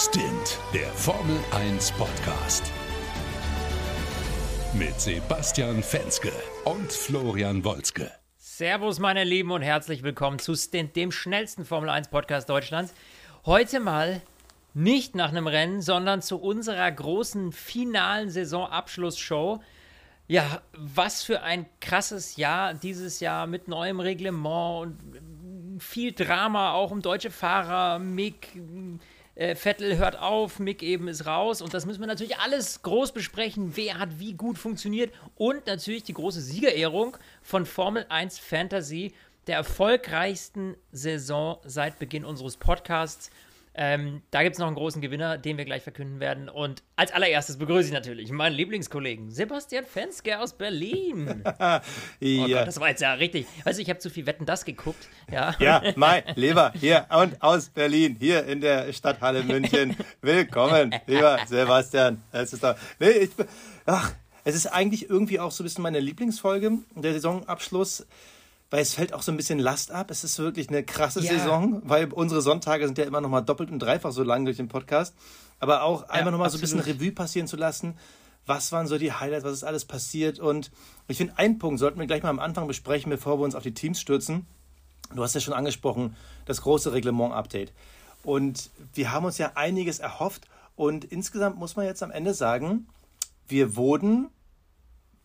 Stint, der Formel 1 Podcast. Mit Sebastian Fenske und Florian Wolzke. Servus, meine Lieben, und herzlich willkommen zu Stint, dem schnellsten Formel 1 Podcast Deutschlands. Heute mal nicht nach einem Rennen, sondern zu unserer großen finalen Saisonabschlussshow. Ja, was für ein krasses Jahr dieses Jahr mit neuem Reglement und viel Drama auch um deutsche Fahrer. Mick äh, Vettel hört auf, Mick eben ist raus und das müssen wir natürlich alles groß besprechen. Wer hat wie gut funktioniert und natürlich die große Siegerehrung von Formel 1 Fantasy, der erfolgreichsten Saison seit Beginn unseres Podcasts. Ähm, da gibt es noch einen großen Gewinner, den wir gleich verkünden werden. Und als allererstes begrüße ich natürlich meinen Lieblingskollegen Sebastian Fenske aus Berlin. ja. Oh Gott, das war jetzt ja richtig. Du, ich habe zu viel Wetten das geguckt. Ja, ja mein Lieber, hier und aus Berlin, hier in der Stadthalle München. Willkommen, lieber Sebastian. Es ist, doch, nee, ich, ach, es ist eigentlich irgendwie auch so ein bisschen meine Lieblingsfolge, der Saisonabschluss weil es fällt auch so ein bisschen Last ab. Es ist wirklich eine krasse ja. Saison, weil unsere Sonntage sind ja immer noch mal doppelt und dreifach so lang durch den Podcast. Aber auch ja, einfach noch mal so ein bisschen Revue passieren zu lassen. Was waren so die Highlights? Was ist alles passiert? Und ich finde, einen Punkt sollten wir gleich mal am Anfang besprechen, bevor wir uns auf die Teams stürzen. Du hast ja schon angesprochen, das große Reglement-Update. Und wir haben uns ja einiges erhofft. Und insgesamt muss man jetzt am Ende sagen, wir wurden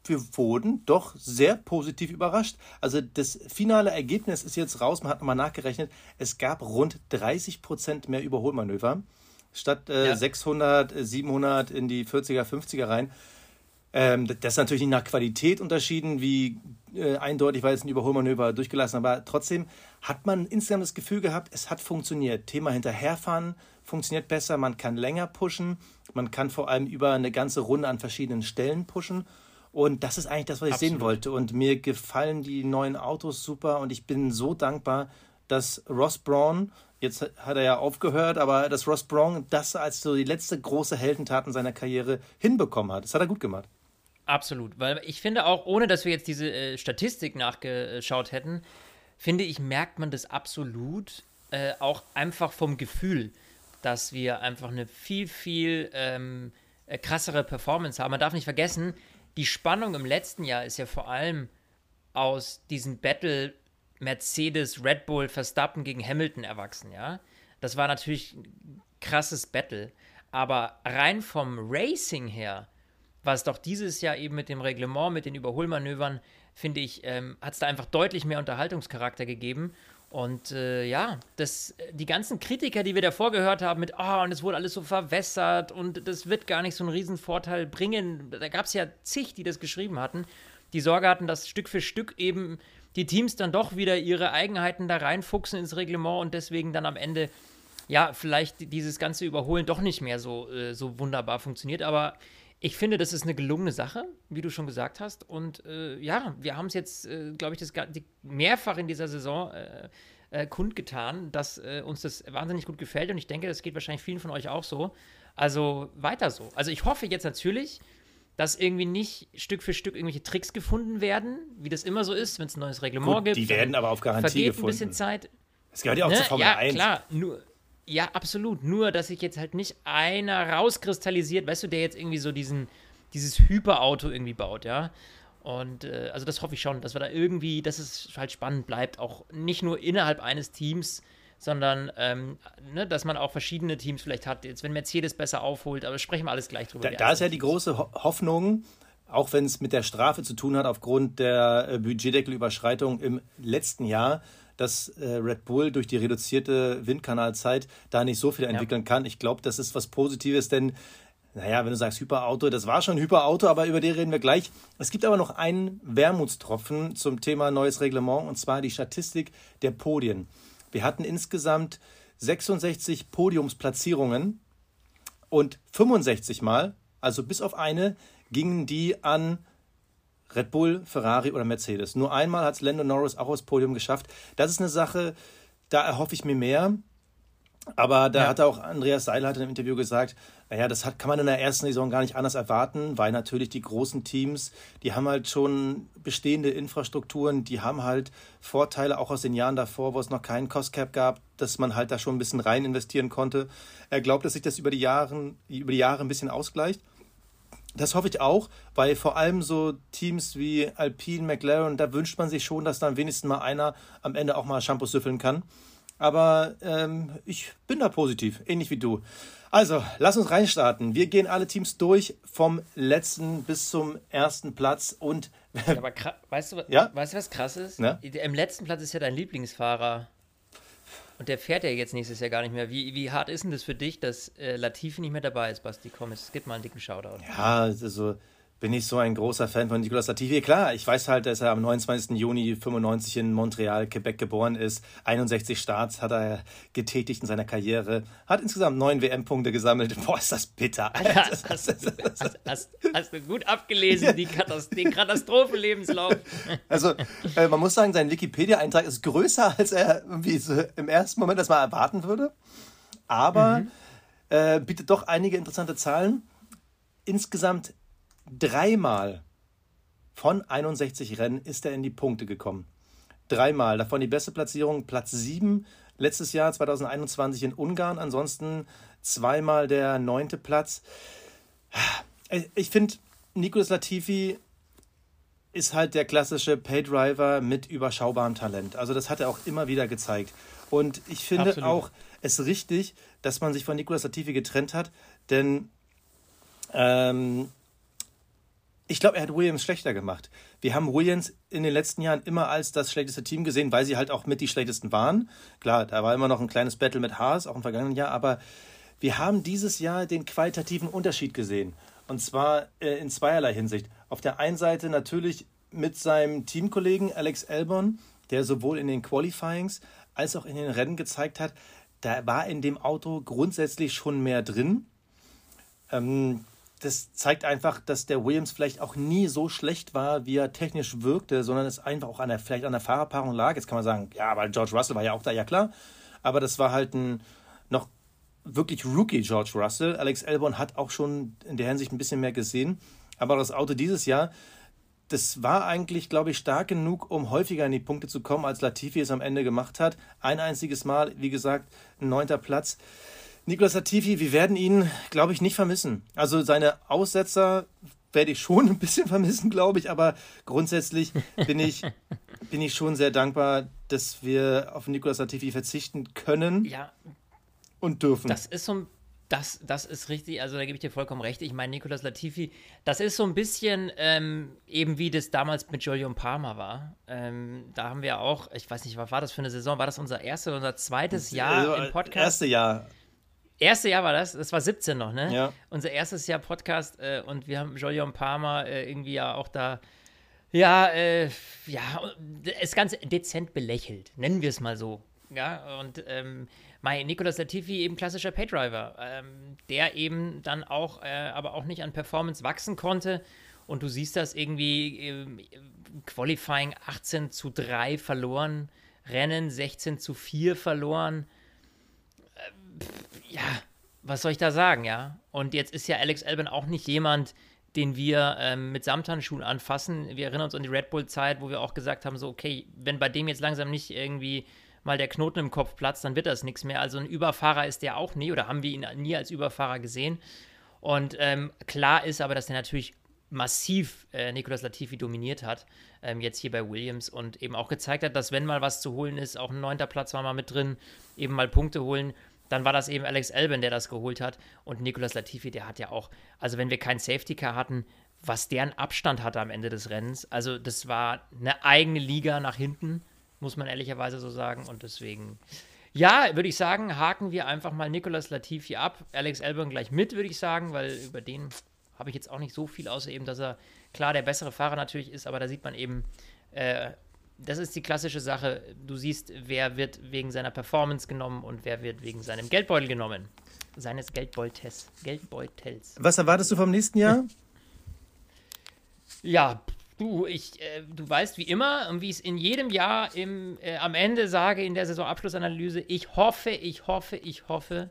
wir wurden doch sehr positiv überrascht. Also das finale Ergebnis ist jetzt raus, man hat nochmal nachgerechnet, es gab rund 30 Prozent mehr Überholmanöver. Statt äh, ja. 600, 700 in die 40er, 50er rein. Ähm, das ist natürlich nicht nach Qualität unterschieden, wie äh, eindeutig war jetzt ein Überholmanöver durchgelassen, aber trotzdem hat man insgesamt das Gefühl gehabt, es hat funktioniert. Thema hinterherfahren funktioniert besser, man kann länger pushen, man kann vor allem über eine ganze Runde an verschiedenen Stellen pushen und das ist eigentlich das, was ich Absolut. sehen wollte. Und mir gefallen die neuen Autos super und ich bin so dankbar, dass Ross Braun, jetzt hat er ja aufgehört, aber dass Ross Braun das als so die letzte große Heldentat in seiner Karriere hinbekommen hat. Das hat er gut gemacht. Absolut, weil ich finde auch, ohne dass wir jetzt diese äh, Statistik nachgeschaut hätten, finde ich, merkt man das absolut äh, auch einfach vom Gefühl, dass wir einfach eine viel, viel ähm, äh, krassere Performance haben. Man darf nicht vergessen, die Spannung im letzten Jahr ist ja vor allem aus diesem Battle Mercedes, Red Bull, Verstappen gegen Hamilton erwachsen, ja. Das war natürlich ein krasses Battle. Aber rein vom Racing her, was doch dieses Jahr eben mit dem Reglement, mit den Überholmanövern, finde ich, ähm, hat es da einfach deutlich mehr Unterhaltungscharakter gegeben. Und äh, ja, das, die ganzen Kritiker, die wir davor gehört haben, mit, oh, und es wurde alles so verwässert und das wird gar nicht so einen Riesenvorteil bringen. Da gab es ja zig, die das geschrieben hatten, die Sorge hatten, dass Stück für Stück eben die Teams dann doch wieder ihre Eigenheiten da reinfuchsen ins Reglement und deswegen dann am Ende, ja, vielleicht dieses ganze Überholen doch nicht mehr so, äh, so wunderbar funktioniert. Aber ich finde, das ist eine gelungene Sache, wie du schon gesagt hast. Und äh, ja, wir haben es jetzt, äh, glaube ich, das mehrfach in dieser Saison äh, äh, kundgetan, dass äh, uns das wahnsinnig gut gefällt. Und ich denke, das geht wahrscheinlich vielen von euch auch so. Also weiter so. Also ich hoffe jetzt natürlich, dass irgendwie nicht Stück für Stück irgendwelche Tricks gefunden werden, wie das immer so ist, wenn es ein neues Reglement gut, gibt. Die werden aber auf Garantie vergeht gefunden. ein bisschen Zeit. Es gehört ja auch ne? zur Formel ja, 1. klar, nur ja, absolut. Nur, dass sich jetzt halt nicht einer rauskristallisiert, weißt du, der jetzt irgendwie so diesen, dieses Hyperauto irgendwie baut, ja. Und äh, also das hoffe ich schon, dass wir da irgendwie, dass es halt spannend bleibt, auch nicht nur innerhalb eines Teams, sondern ähm, ne, dass man auch verschiedene Teams vielleicht hat. Jetzt, wenn Mercedes besser aufholt, aber sprechen wir alles gleich drüber. Da, da ist ja die große Hoffnung, auch wenn es mit der Strafe zu tun hat, aufgrund der äh, Budgetdeckelüberschreitung im letzten Jahr, dass äh, Red Bull durch die reduzierte Windkanalzeit da nicht so viel entwickeln ja. kann. Ich glaube, das ist was Positives, denn naja, wenn du sagst Hyperauto, das war schon Hyperauto, aber über den reden wir gleich. Es gibt aber noch einen Wermutstropfen zum Thema neues Reglement und zwar die Statistik der Podien. Wir hatten insgesamt 66 Podiumsplatzierungen und 65 Mal, also bis auf eine, gingen die an Red Bull, Ferrari oder Mercedes. Nur einmal hat es Lando Norris auch aufs Podium geschafft. Das ist eine Sache, da erhoffe ich mir mehr. Aber da Ja. hat auch Andreas Seiler hat in einem Interview gesagt, naja, das hat, kann man in der ersten Saison gar nicht anders erwarten, weil natürlich die großen Teams, die haben halt schon bestehende Infrastrukturen, die haben halt Vorteile auch aus den Jahren davor, wo es noch keinen Cost Cap gab, dass man halt da schon ein bisschen rein investieren konnte. Er glaubt, dass sich das über die Jahre, über die Jahre ein bisschen ausgleicht. Das hoffe ich auch, weil vor allem so Teams wie Alpine, McLaren, da wünscht man sich schon, dass dann wenigstens mal einer am Ende auch mal Shampoo süffeln kann. Aber ähm, ich bin da positiv, ähnlich wie du. Also, lass uns reinstarten. Wir gehen alle Teams durch, vom letzten bis zum ersten Platz. Und Ja, aber weißt, du, Ja? weißt du, was krass ist? Ja? Im letzten Platz ist ja dein Lieblingsfahrer. Und der fährt ja jetzt nächstes Jahr gar nicht mehr. Wie, wie hart ist denn das für dich, dass äh, Latifi nicht mehr dabei ist, Basti? Komm, es gibt mal einen dicken Shoutout. ja, also bin ich so ein großer Fan von Nicolas Latifi. Klar, ich weiß halt, dass er am 29. Juni 95 in Montreal, Quebec geboren ist. 61 Starts hat er getätigt in seiner Karriere. Hat insgesamt neun WM-Punkte gesammelt. Boah, ist das bitter. Hast, hast, du- hast, hast, hast du gut abgelesen, die Katas den Katastrophenlebenslauf. Also, äh, man muss sagen, sein Wikipedia-Eintrag ist größer, als er irgendwie so im ersten Moment das mal erwarten würde. Aber äh, bietet doch einige interessante Zahlen. Insgesamt dreimal von 61 Rennen ist er in die Punkte gekommen. Dreimal. Davon die beste Platzierung, Platz 7, letztes Jahr 2021 in Ungarn. Ansonsten zweimal der neunte Platz. Ich finde, Nicolas Latifi ist halt der klassische Paydriver mit überschaubarem Talent. Also das hat er auch immer wieder gezeigt. Und ich finde Absolut. auch es richtig, dass man sich von Nicolas Latifi getrennt hat, denn ähm, ich glaube, er hat Williams schlechter gemacht. Wir haben Williams in den letzten Jahren immer als das schlechteste Team gesehen, weil sie halt auch mit die schlechtesten waren. Klar, da war immer noch ein kleines Battle mit Haas, auch im vergangenen Jahr, aber wir haben dieses Jahr den qualitativen Unterschied gesehen. Und zwar äh, in zweierlei Hinsicht. Auf der einen Seite natürlich mit seinem Teamkollegen Alex Albon, der sowohl in den Qualifyings als auch in den Rennen gezeigt hat, da war in dem Auto grundsätzlich schon mehr drin. Ähm, das zeigt einfach, dass der Williams vielleicht auch nie so schlecht war, wie er technisch wirkte, sondern es einfach auch an der, vielleicht an der Fahrerpaarung lag. Jetzt kann man sagen, ja, aber George Russell war ja auch da, ja klar. Aber das war halt ein noch wirklich Rookie George Russell. Alex Albon hat auch schon in der Hinsicht ein bisschen mehr gesehen. Aber das Auto dieses Jahr, das war eigentlich, glaube ich, stark genug, um häufiger in die Punkte zu kommen, als Latifi es am Ende gemacht hat. Ein einziges Mal, wie gesagt, ein neunter Platz. Nicolas Latifi, wir werden ihn, glaube ich, nicht vermissen. Also seine Aussetzer werde ich schon ein bisschen vermissen, glaube ich, aber grundsätzlich bin ich, bin ich schon sehr dankbar, dass wir auf Nicolas Latifi verzichten können Ja, und dürfen. Das ist so ein. Das, das ist richtig, also da gebe ich dir vollkommen recht. Ich meine, Nicolas Latifi, das ist so ein bisschen ähm, eben wie das damals mit Julian Palmer war. Ähm, da haben wir auch, ich weiß nicht, was war das für eine Saison? War das unser erstes oder unser zweites Jahr Also, im Podcast? Erste Jahr. Erste Jahr war das, das war 17 noch, ne? Ja. Unser erstes Jahr Podcast äh, und wir haben Julian Palmer äh, irgendwie ja auch da, ja, äh, ja, es ganz dezent belächelt, nennen wir es mal so. Ja, und ähm, mein Nicolas Latifi eben klassischer Paydriver, ähm, der eben dann auch, äh, aber auch nicht an Performance wachsen konnte. Und du siehst das irgendwie ähm, Qualifying 18 zu 3 verloren, Rennen 16 zu 4 verloren ja, was soll ich da sagen, ja? Und jetzt ist ja Alex Albon auch nicht jemand, den wir ähm, mit Samthandschuhen anfassen. Wir erinnern uns an die Red Bull-Zeit, wo wir auch gesagt haben, so, okay, wenn bei dem jetzt langsam nicht irgendwie mal der Knoten im Kopf platzt, dann wird das nichts mehr. Also ein Überfahrer ist der auch nie oder haben wir ihn nie als Überfahrer gesehen. Und ähm, klar ist aber, dass der natürlich massiv äh, Nicolas Latifi dominiert hat, ähm, jetzt hier bei Williams und eben auch gezeigt hat, dass wenn mal was zu holen ist, auch ein neunter Platz war mal mit drin, eben mal Punkte holen, dann war das eben Alex Albon, der das geholt hat und Nicolas Latifi, der hat ja auch, also wenn wir keinen Safety Car hatten, was deren Abstand hatte am Ende des Rennens, also das war eine eigene Liga nach hinten, muss man ehrlicherweise so sagen und deswegen ja, würde ich sagen, haken wir einfach mal Nicolas Latifi ab. Alex Albon gleich mit, würde ich sagen, weil über den habe ich jetzt auch nicht so viel, außer eben, dass er klar der bessere Fahrer natürlich ist, aber da sieht man eben, äh, das ist die klassische Sache. Du siehst, wer wird wegen seiner Performance genommen und wer wird wegen seinem Geldbeutel genommen. Seines Geldbeutels. Geldbeutels. Was erwartest du vom nächsten Jahr? Ja, Du, ich, äh, du weißt wie immer und wie ich es in jedem Jahr im, äh, am Ende sage in der Saisonabschlussanalyse, ich hoffe, ich hoffe, ich hoffe,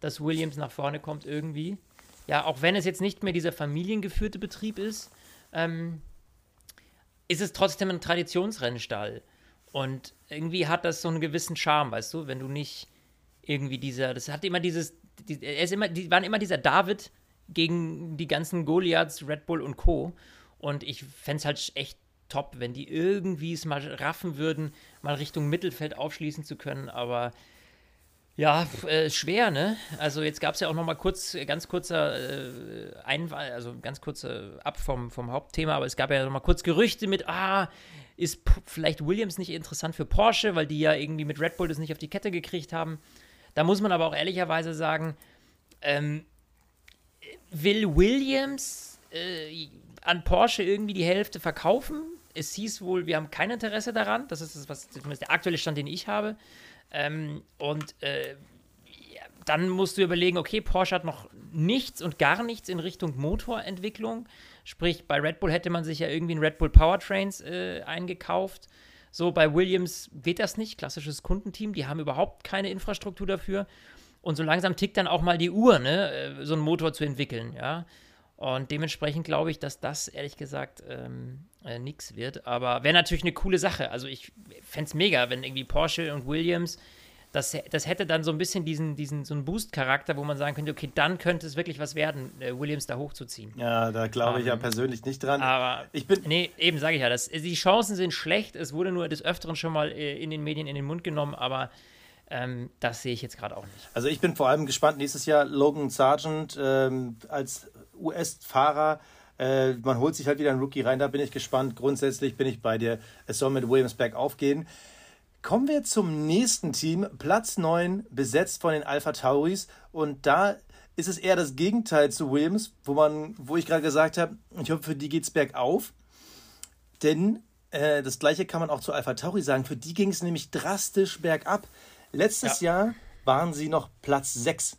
dass Williams nach vorne kommt irgendwie. Ja, auch wenn es jetzt nicht mehr dieser familiengeführte Betrieb ist, ähm, ist es trotzdem ein Traditionsrennstall. Und irgendwie hat das so einen gewissen Charme, weißt du, wenn du nicht irgendwie dieser, das hat immer dieses, die, er ist immer, die waren immer dieser David gegen die ganzen Goliaths, Red Bull und Co. Und ich fände es halt echt top, wenn die irgendwie es mal raffen würden, mal Richtung Mittelfeld aufschließen zu können. Aber ja, äh, schwer, ne? Also jetzt gab es ja auch noch mal kurz, ganz kurzer äh, Einwahl, also ganz kurze ab vom, vom Hauptthema, aber es gab ja noch mal kurz Gerüchte mit, ah, ist vielleicht Williams nicht interessant für Porsche, weil die ja irgendwie mit Red Bull das nicht auf die Kette gekriegt haben. Da muss man aber auch ehrlicherweise sagen, ähm, will Williams äh, an Porsche irgendwie die Hälfte verkaufen. Es hieß wohl, wir haben kein Interesse daran. Das ist das, was zumindest der aktuelle Stand, den ich habe. Ähm, und äh, dann musst du überlegen, okay, Porsche hat noch nichts und gar nichts in Richtung Motorentwicklung. Sprich, bei Red Bull hätte man sich ja irgendwie ein Red Bull Powertrains äh, eingekauft. So, bei Williams geht das nicht. Klassisches Kundenteam, die haben überhaupt keine Infrastruktur dafür. Und so langsam tickt dann auch mal die Uhr, ne, äh, so einen Motor zu entwickeln, ja. Und dementsprechend glaube ich, dass das ehrlich gesagt ähm, äh, nichts wird. Aber wäre natürlich eine coole Sache. Also ich fände es mega, wenn irgendwie Porsche und Williams, das, das hätte dann so ein bisschen diesen, diesen so einen Boost-Charakter, wo man sagen könnte, okay, dann könnte es wirklich was werden, äh, Williams da hochzuziehen. Ja, da glaube ich ähm, ja persönlich nicht dran. Aber ich bin. Nee, eben sage ich ja, das, die Chancen sind schlecht. Es wurde nur des Öfteren schon mal äh, in den Medien in den Mund genommen, aber ähm, das sehe ich jetzt gerade auch nicht. Also ich bin vor allem gespannt, nächstes Jahr Logan Sargent ähm, als US-Fahrer. Äh, man holt sich halt wieder einen Rookie rein, da bin ich gespannt. Grundsätzlich bin ich bei dir. Es soll mit Williams bergauf gehen. Kommen wir zum nächsten Team. Platz 9, besetzt von den Alpha Tauris. Und da ist es eher das Gegenteil zu Williams, wo, man, wo ich gerade gesagt habe, ich hoffe, für die geht es bergauf. Denn äh, das gleiche kann man auch zu Alpha Tauri sagen. Für die ging es nämlich drastisch bergab. Letztes ja. Jahr waren sie noch Platz 6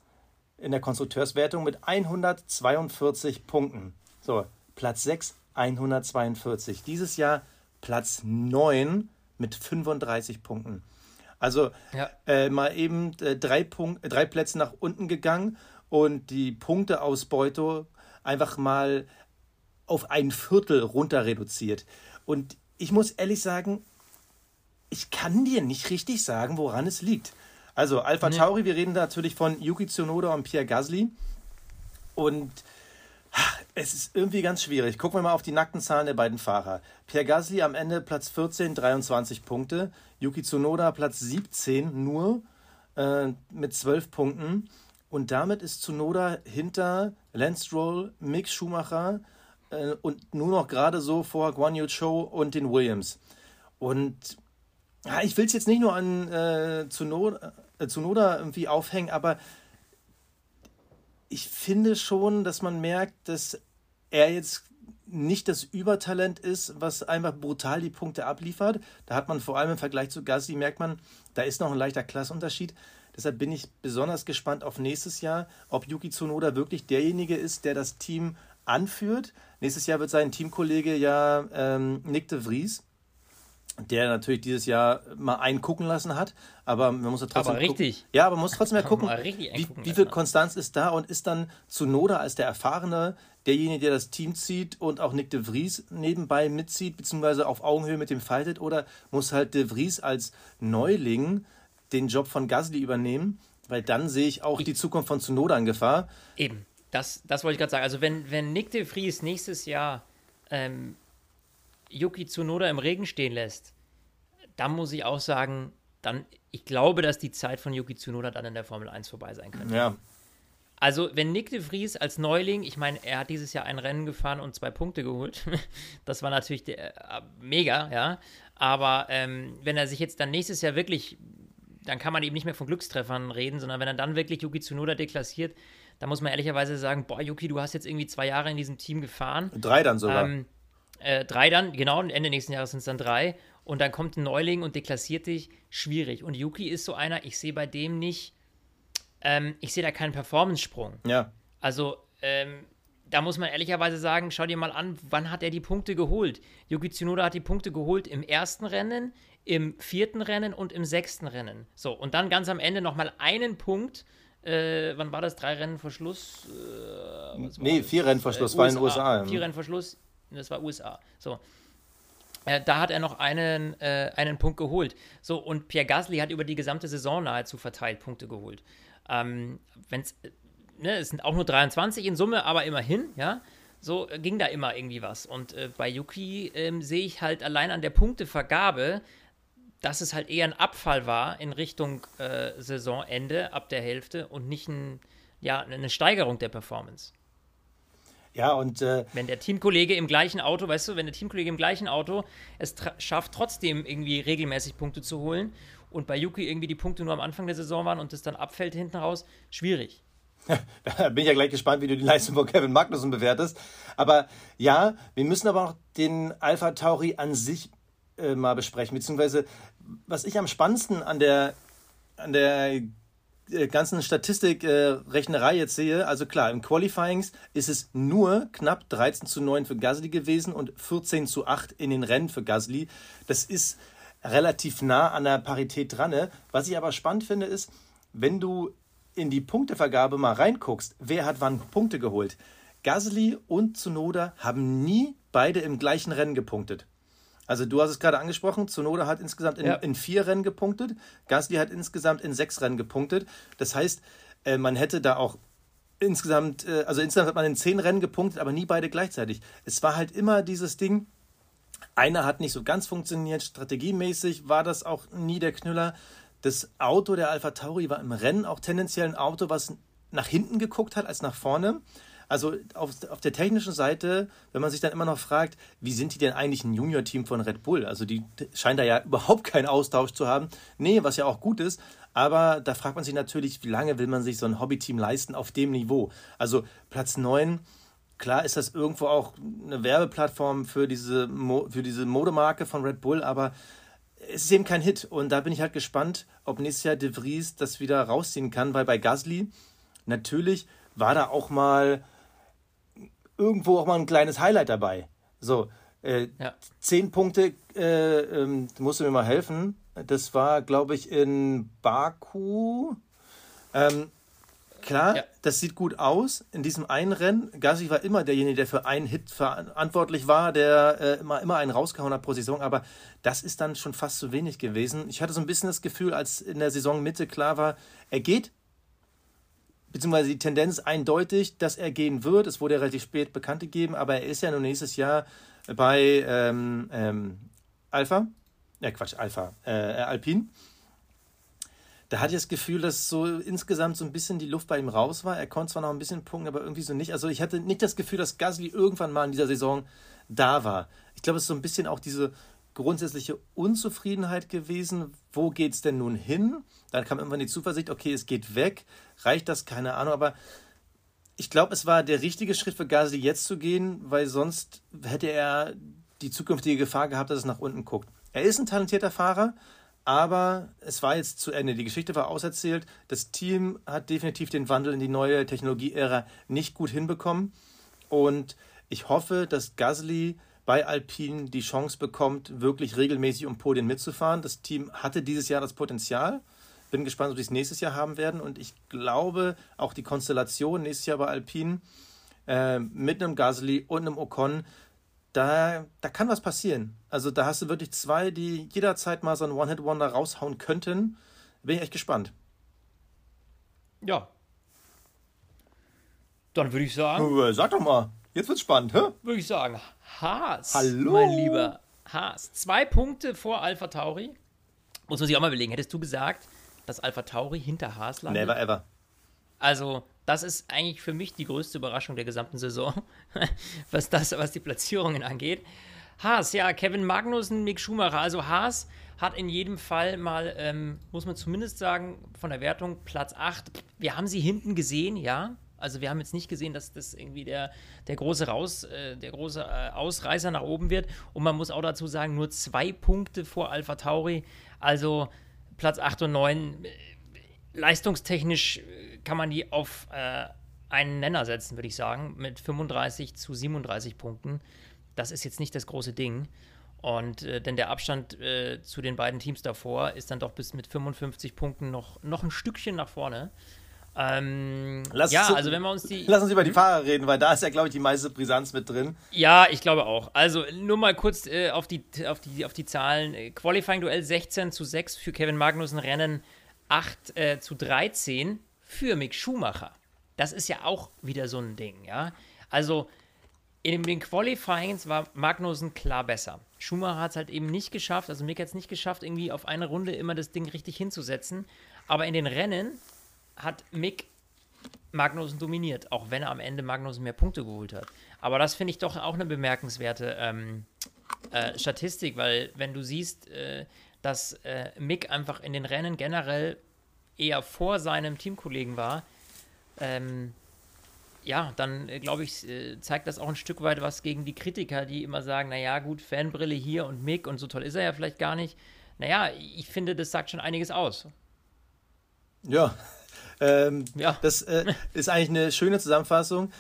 in der Konstrukteurswertung mit 142 Punkten. So, Platz 6, 142. Dieses Jahr Platz 9 mit 35 Punkten. Also ja. äh, mal eben äh, drei, Punkt, äh, drei Plätze nach unten gegangen und die Punkteausbeute einfach mal auf ein Viertel runter reduziert. Und ich muss ehrlich sagen, ich kann dir nicht richtig sagen, woran es liegt. Also Alpha nee. Tauri, wir reden da natürlich von Yuki Tsunoda und Pierre Gasly. Und es ist irgendwie ganz schwierig. Gucken wir mal auf die nackten Zahlen der beiden Fahrer. Pierre Gasly am Ende Platz 14, 23 Punkte. Yuki Tsunoda Platz 17 nur äh, mit 12 Punkten. Und damit ist Tsunoda hinter Lance Stroll, Mick Schumacher äh, und nur noch gerade so vor Guan Yu Zhou und den Williams. Und ja, ich will es jetzt nicht nur an äh, Tsunoda, äh, Tsunoda irgendwie aufhängen, aber ich finde schon, dass man merkt, dass er jetzt nicht das Übertalent ist, was einfach brutal die Punkte abliefert. Da hat man vor allem im Vergleich zu Gasly, merkt man, da ist noch ein leichter Klassunterschied. Deshalb bin ich besonders gespannt auf nächstes Jahr, ob Yuki Tsunoda wirklich derjenige ist, der das Team anführt. Nächstes Jahr wird sein Teamkollege ja ähm, Nick de Vries der natürlich dieses Jahr mal einen gucken lassen hat, aber man muss ja trotzdem. Aber richtig. Gucken. Ja, aber man muss trotzdem mal gucken, wie, wie viel Konstanz ist da und ist dann Zunoda als der Erfahrene derjenige, der das Team zieht und auch Nick de Vries nebenbei mitzieht, beziehungsweise auf Augenhöhe mit dem fightet, oder muss halt de Vries als Neuling den Job von Gasly übernehmen, weil dann sehe ich auch ich, die Zukunft von Zunoda in Gefahr. Eben, das, das wollte ich gerade sagen. Also wenn, wenn Nick de Vries nächstes Jahr ähm, Yuki Tsunoda im Regen stehen lässt, dann muss ich auch sagen, dann, ich glaube, dass die Zeit von Yuki Tsunoda dann in der Formel 1 vorbei sein könnte. Ja. Also, wenn Nick de Vries als Neuling, ich meine, er hat dieses Jahr ein Rennen gefahren und zwei Punkte geholt. das war natürlich der, äh, mega, ja. Aber ähm, wenn er sich jetzt dann nächstes Jahr wirklich, dann kann man eben nicht mehr von Glückstreffern reden, sondern wenn er dann wirklich Yuki Tsunoda deklassiert, dann muss man ehrlicherweise sagen: Boah, Yuki, du hast jetzt irgendwie zwei Jahre in diesem Team gefahren. Drei dann sogar. Ähm, äh, drei dann, genau, Ende nächsten Jahres sind es dann drei. Und dann kommt ein Neuling und deklassiert dich. Schwierig. Und Yuki ist so einer, ich sehe bei dem nicht, ähm, ich sehe da keinen Performance-Sprung. Ja. Also, ähm, da muss man ehrlicherweise sagen, schau dir mal an, wann hat er die Punkte geholt? Yuki Tsunoda hat die Punkte geholt im ersten Rennen, im vierten Rennen und im sechsten Rennen. So, und dann ganz am Ende nochmal einen Punkt. Äh, wann war das? Drei Rennen vor Schluss? Äh, nee, vier Rennen vor Schluss, äh, war in den USA. Vier Rennen vor Schluss, das war USA. So. Äh, da hat er noch einen, äh, einen Punkt geholt. So, und Pierre Gasly hat über die gesamte Saison nahezu verteilt Punkte geholt. Ähm, wenn's, ne, es sind auch nur 23 in Summe, aber immerhin, ja. So ging da immer irgendwie was. Und äh, bei Yuki ähm, sehe ich halt allein an der Punktevergabe, dass es halt eher ein Abfall war in Richtung äh, Saisonende ab der Hälfte und nicht ein, ja, eine Steigerung der Performance. Ja, und. Äh, wenn der Teamkollege im gleichen Auto, weißt du, wenn der Teamkollege im gleichen Auto es schafft, trotzdem irgendwie regelmäßig Punkte zu holen und bei Yuki irgendwie die Punkte nur am Anfang der Saison waren und es dann abfällt hinten raus, schwierig. da bin ich ja gleich gespannt, wie du die Leistung von Kevin Magnussen bewertest. Aber ja, wir müssen aber auch den Alpha Tauri an sich äh, mal besprechen, beziehungsweise was ich am spannendsten an der, an der ganzen Statistikrechnerei äh, jetzt sehe, also klar, im Qualifyings ist es nur knapp 13 zu 9 für Gasly gewesen und 14 zu 8 in den Rennen für Gasly. Das ist relativ nah an der Parität dran. Ne? Was ich aber spannend finde, ist, wenn du in die Punktevergabe mal reinguckst, wer hat wann Punkte geholt. Gasly und Zunoda haben nie beide im gleichen Rennen gepunktet. Also du hast es gerade angesprochen, Zunoda hat insgesamt in, ja. in, vier Rennen gepunktet, Gasly hat insgesamt in sechs Rennen gepunktet. Das heißt, äh, man hätte da auch insgesamt, äh, also insgesamt hat man in zehn Rennen gepunktet, aber nie beide gleichzeitig. Es war halt immer dieses Ding, einer hat nicht so ganz funktioniert, strategiemäßig war das auch nie der Knüller. Das Auto der Alpha Tauri war im Rennen auch tendenziell ein Auto, was nach hinten geguckt hat als nach vorne. Also auf, auf der technischen Seite, wenn man sich dann immer noch fragt, wie sind die denn eigentlich ein Junior-Team von Red Bull? Also die scheinen da ja überhaupt keinen Austausch zu haben. Nee, was ja auch gut ist. Aber da fragt man sich natürlich, wie lange will man sich so ein Hobby-Team leisten auf dem Niveau? Also Platz 9, klar ist das irgendwo auch eine Werbeplattform für diese, für diese Modemarke von Red Bull, aber es ist eben kein Hit. Und da bin ich halt gespannt, ob nächstes Jahr De Vries das wieder rausziehen kann, weil bei Gasly natürlich war da auch mal irgendwo auch mal ein kleines Highlight dabei. So, äh, ja. zehn Punkte, äh, ähm, musst du mir mal helfen. Das war, glaube ich, in Baku. Ähm, klar, ja. das sieht gut aus in diesem einen Rennen. Gasly war immer derjenige, der für einen Hit verantwortlich war, der äh, immer, immer einen rausgehauen hat pro Saison, aber das ist dann schon fast zu wenig gewesen. Ich hatte so ein bisschen das Gefühl, als in der Saisonmitte klar war, er geht, beziehungsweise die Tendenz eindeutig, dass er gehen wird. Es wurde ja relativ spät bekannt gegeben, aber er ist ja nur nächstes Jahr bei ähm, ähm, Alpha, ja Quatsch, Alpha, äh, Alpin. Da hatte ich das Gefühl, dass so insgesamt so ein bisschen die Luft bei ihm raus war. Er konnte zwar noch ein bisschen punkten, aber irgendwie so nicht. Also ich hatte nicht das Gefühl, dass Gasly irgendwann mal in dieser Saison da war. Ich glaube, es ist so ein bisschen auch diese grundsätzliche Unzufriedenheit gewesen. Wo geht es denn nun hin? Dann kam irgendwann die Zuversicht, okay, es geht weg. Reicht das? Keine Ahnung. Aber ich glaube, es war der richtige Schritt für Gasly jetzt zu gehen, weil sonst hätte er die zukünftige Gefahr gehabt, dass es nach unten guckt. Er ist ein talentierter Fahrer, aber es war jetzt zu Ende. Die Geschichte war auserzählt. Das Team hat definitiv den Wandel in die neue Technologie-Ära nicht gut hinbekommen. Und ich hoffe, dass Gasly bei Alpine die Chance bekommt, wirklich regelmäßig um Podien mitzufahren. Das Team hatte dieses Jahr das Potenzial. Bin gespannt, ob sie es nächstes Jahr haben werden. Und ich glaube, auch die Konstellation nächstes Jahr bei Alpine äh, mit einem Gasly und einem Ocon, da, da kann was passieren. Also da hast du wirklich zwei, die jederzeit mal so ein One-Hit-Wonder raushauen könnten. Bin ich echt gespannt. Ja. Dann würde ich sagen. Sag doch mal. Jetzt wird's spannend, hä? Würde ich sagen. Haas. Hallo. Mein lieber Haas. Zwei Punkte vor Alpha Tauri. Muss man sich auch mal überlegen. Hättest du gesagt, dass Alpha Tauri hinter Haas landet? Never ever. Also, das ist eigentlich für mich die größte Überraschung der gesamten Saison, was das, was die Platzierungen angeht. Haas, ja, Kevin Magnussen, Mick Schumacher. Also Haas hat in jedem Fall mal, ähm, muss man zumindest sagen, von der Wertung Platz 8. Wir haben sie hinten gesehen, ja. Also wir haben jetzt nicht gesehen, dass das irgendwie der, der große Raus, äh, der große äh, Ausreißer nach oben wird. Und man muss auch dazu sagen, nur zwei Punkte vor Alpha Tauri. Also Platz 8 und 9. Äh, leistungstechnisch äh, kann man die auf äh, einen Nenner setzen, würde ich sagen, mit 35 zu 37 Punkten. Das ist jetzt nicht das große Ding. Und äh, denn der Abstand äh, zu den beiden Teams davor ist dann doch bis mit 55 Punkten noch, noch ein Stückchen nach vorne. Ähm, ja, zu, also wenn wir uns die. Lass uns über die Fahrer reden, weil da ist ja, glaube ich, die meiste Brisanz mit drin. Ja, ich glaube auch. Also nur mal kurz äh, auf, die, auf, die, auf die Zahlen. Qualifying-Duell 16 zu 6 für Kevin Magnussen, Rennen 8 äh, zu 13 für Mick Schumacher. Das ist ja auch wieder so ein Ding, ja. Also in den Qualifyings war Magnussen klar besser. Schumacher hat es halt eben nicht geschafft, also Mick hat es nicht geschafft, irgendwie auf eine Runde immer das Ding richtig hinzusetzen. Aber in den Rennen hat Mick Magnussen dominiert, auch wenn er am Ende Magnussen mehr Punkte geholt hat. Aber das finde ich doch auch eine bemerkenswerte ähm, äh, Statistik, weil wenn du siehst, äh, dass äh, Mick einfach in den Rennen generell eher vor seinem Teamkollegen war, ähm, ja, dann äh, glaube ich, äh, zeigt das auch ein Stück weit was gegen die Kritiker, die immer sagen, naja, gut, Fanbrille hier und Mick und so toll ist er ja vielleicht gar nicht. Naja, ich finde, das sagt schon einiges aus. Ja, ähm, ja. das äh, ist eigentlich eine schöne Zusammenfassung.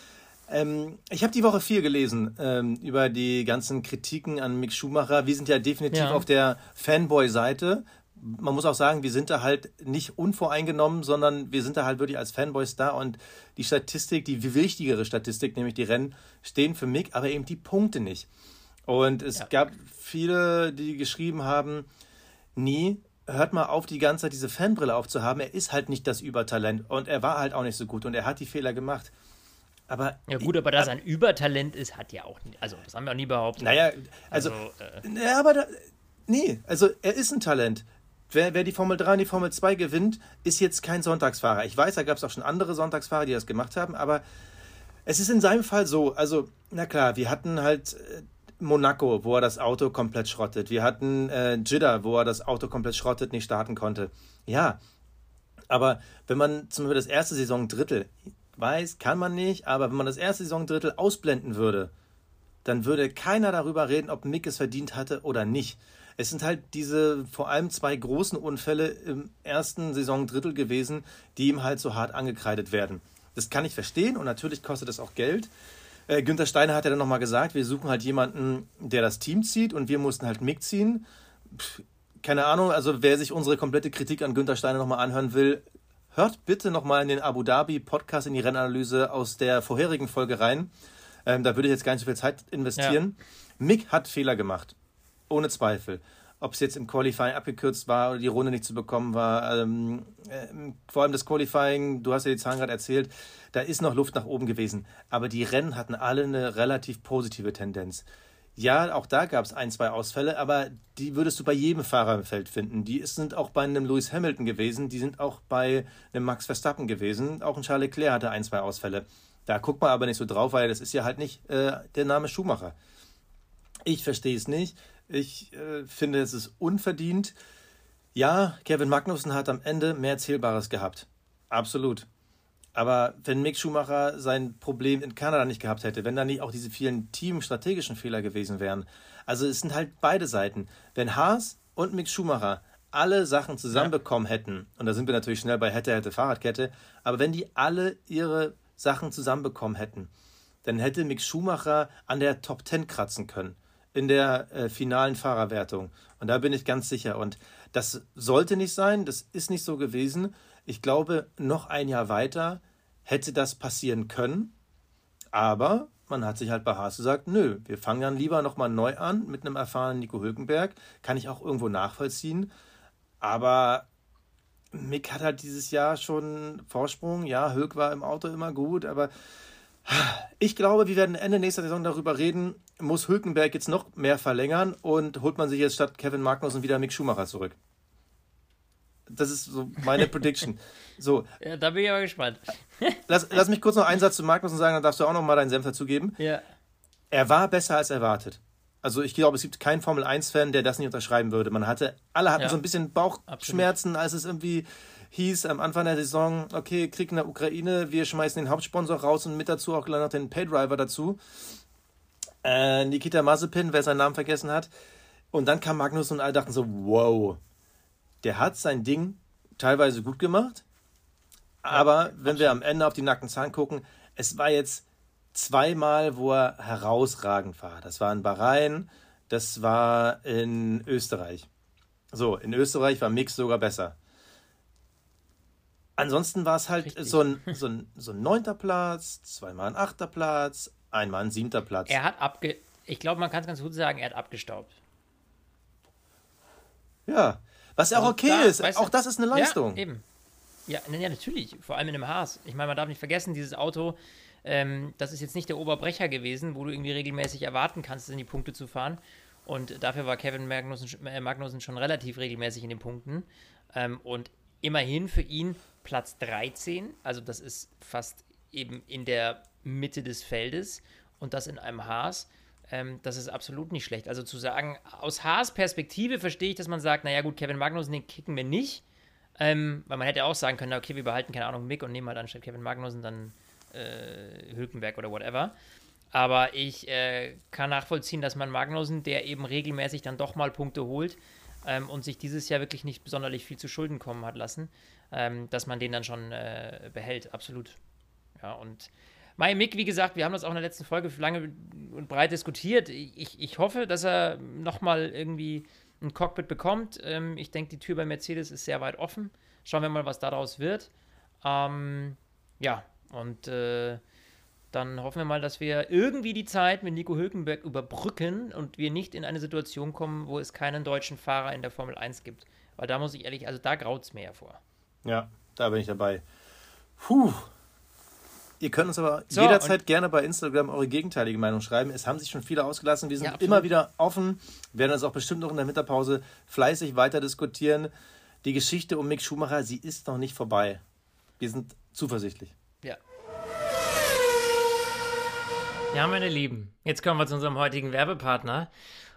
Ähm, ich habe die Woche viel gelesen ähm, über die ganzen Kritiken an Mick Schumacher. Wir sind ja definitiv ja. auf der Fanboy-Seite. Man muss auch sagen, wir sind da halt nicht unvoreingenommen, sondern wir sind da halt wirklich als Fanboys da und die Statistik, die wichtigere Statistik, nämlich die Rennen, stehen für Mick, aber eben die Punkte nicht. Und es ja. gab viele, die geschrieben haben, nie hört mal auf, die ganze Zeit diese Fanbrille aufzuhaben. Er ist halt nicht das Übertalent und er war halt auch nicht so gut und er hat die Fehler gemacht. Aber ja gut, aber dass er ein Übertalent ist, hat ja auch, also das haben wir auch nie behauptet. Naja, also, also äh, ja, aber da, nee, also er ist ein Talent. Wer, wer die Formel 3 und die Formel 2 gewinnt, ist jetzt kein Sonntagsfahrer. Ich weiß, da gab es auch schon andere Sonntagsfahrer, die das gemacht haben, aber es ist in seinem Fall so, also, na klar, wir hatten halt äh, Monaco, wo er das Auto komplett schrottet. Wir hatten äh, Jeddah, wo er das Auto komplett schrottet, nicht starten konnte. Ja, aber wenn man zum Beispiel das erste Saisondrittel, weiß, kann man nicht, aber wenn man das erste Saisondrittel ausblenden würde, dann würde keiner darüber reden, ob Mick es verdient hatte oder nicht. Es sind halt diese vor allem zwei großen Unfälle im ersten Saisondrittel gewesen, die ihm halt so hart angekreidet werden. Das kann ich verstehen und natürlich kostet es auch Geld. Äh, Günther Steiner hat ja dann nochmal gesagt, wir suchen halt jemanden, der das Team zieht und wir mussten halt Mick ziehen. Pff, keine Ahnung, also wer sich unsere komplette Kritik an Günther Steiner nochmal anhören will, hört bitte nochmal in den Abu Dhabi Podcast in die Rennanalyse aus der vorherigen Folge rein. Ähm, da würde ich jetzt gar nicht so viel Zeit investieren. Ja. Mick hat Fehler gemacht. Ohne Zweifel ob es jetzt im Qualifying abgekürzt war oder die Runde nicht zu bekommen war. Ähm, äh, vor allem das Qualifying, du hast ja die Zahlen gerade erzählt, da ist noch Luft nach oben gewesen. Aber die Rennen hatten alle eine relativ positive Tendenz. Ja, auch da gab es ein, zwei Ausfälle, aber die würdest du bei jedem Fahrer im Feld finden. Die sind auch bei einem Lewis Hamilton gewesen, die sind auch bei einem Max Verstappen gewesen. Auch ein Charles Leclerc hatte ein, zwei Ausfälle. Da guckt man aber nicht so drauf, weil das ist ja halt nicht äh, der Name Schumacher. Ich verstehe es nicht. Ich äh, finde, es ist unverdient. Ja, Kevin Magnussen hat am Ende mehr Zählbares gehabt. Absolut. Aber wenn Mick Schumacher sein Problem in Kanada nicht gehabt hätte, wenn da nicht auch diese vielen teamstrategischen Fehler gewesen wären. Also es sind halt beide Seiten. Wenn Haas und Mick Schumacher alle Sachen zusammenbekommen ja. hätten, und da sind wir natürlich schnell bei hätte, hätte, Fahrradkette, aber wenn die alle ihre Sachen zusammenbekommen hätten, dann hätte Mick Schumacher an der Top 10 kratzen können in der äh, finalen Fahrerwertung. Und da bin ich ganz sicher. Und das sollte nicht sein, das ist nicht so gewesen. Ich glaube, noch ein Jahr weiter hätte das passieren können. Aber man hat sich halt bei Haas gesagt, nö, wir fangen dann lieber nochmal neu an mit einem erfahrenen Nico Hülkenberg. Kann ich auch irgendwo nachvollziehen. Aber Mick hat halt dieses Jahr schon Vorsprung. Ja, Hülk war im Auto immer gut, aber ich glaube, wir werden Ende nächster Saison darüber reden, muss Hülkenberg jetzt noch mehr verlängern und holt man sich jetzt statt Kevin Magnussen wieder Mick Schumacher zurück. Das ist so meine Prediction. So. Ja, da bin ich aber gespannt. lass, lass mich kurz noch einen Satz zu Magnussen sagen, dann darfst du auch noch mal deinen Senf dazugeben. Ja. Er war besser als erwartet. Also ich glaube, es gibt keinen Formel 1-Fan, der das nicht unterschreiben würde. Man hatte, alle hatten ja. so ein bisschen Bauchschmerzen, Absolut. als es irgendwie hieß am Anfang der Saison, okay, Krieg in der Ukraine, wir schmeißen den Hauptsponsor raus und mit dazu auch gleich noch den Paydriver dazu. Äh, Nikita Mazepin, wer seinen Namen vergessen hat. Und dann kam Magnus und alle dachten so, wow, der hat sein Ding teilweise gut gemacht, Aber wenn wir am Ende auf die nackten Zahlen gucken, es war jetzt zweimal, wo er herausragend war. Das war in Bahrain, das war in Österreich. So, in Österreich war Mix sogar besser. Ansonsten war es halt so ein, so, ein, so ein neunter Platz, zweimal ein achter Platz, einmal ein siebter Platz. Er hat abge. Ich glaube, man kann es ganz gut sagen, er hat abgestaubt. Ja, was ja auch okay da, ist. Auch das ist eine Leistung. Ja, eben. Ja, ja, natürlich. Vor allem in einem Haas. Ich meine, man darf nicht vergessen, dieses Auto, ähm, das ist jetzt nicht der Oberbrecher gewesen, wo du irgendwie regelmäßig erwarten kannst, in die Punkte zu fahren. Und dafür war Kevin Magnussen, äh, Magnussen schon relativ regelmäßig in den Punkten. Ähm, und immerhin für ihn Platz 13. Also das ist fast eben in der Mitte des Feldes. Und das in einem Haas. Ähm, das ist absolut nicht schlecht. Also zu sagen, aus Haas Perspektive verstehe ich, dass man sagt, naja gut, Kevin Magnussen, den kicken wir nicht. Ähm, weil man hätte auch sagen können, okay, wir behalten, keine Ahnung, Mick und nehmen halt anstatt Kevin Magnussen dann äh, Hülkenberg oder whatever. Aber ich äh, kann nachvollziehen, dass man Magnussen, der eben regelmäßig dann doch mal Punkte holt ähm, und sich dieses Jahr wirklich nicht sonderlich viel zu Schulden kommen hat lassen, ähm, dass man den dann schon äh, behält. Absolut. Ja, und Mai Mick, wie gesagt, wir haben das auch in der letzten Folge lange und breit diskutiert. Ich, ich hoffe, dass er nochmal irgendwie ein Cockpit bekommt. Ähm, ich denke, die Tür bei Mercedes ist sehr weit offen. Schauen wir mal, was daraus wird. Ähm, ja, und äh, dann hoffen wir mal, dass wir irgendwie die Zeit mit Nico Hülkenberg überbrücken und wir nicht in eine Situation kommen, wo es keinen deutschen Fahrer in der Formel 1 gibt. Weil da muss ich ehrlich, also da graut es mir ja vor. Ja, da bin ich dabei. Puh. Ihr könnt uns aber So, jederzeit gerne bei Instagram eure gegenteilige Meinung schreiben. Es haben sich schon viele ausgelassen. Wir sind Ja, immer wieder offen. werden das auch bestimmt noch in der Winterpause fleißig weiter diskutieren. Die Geschichte um Mick Schumacher, sie ist noch nicht vorbei. Wir sind zuversichtlich. Ja. Ja, meine Lieben, jetzt kommen wir zu unserem heutigen Werbepartner.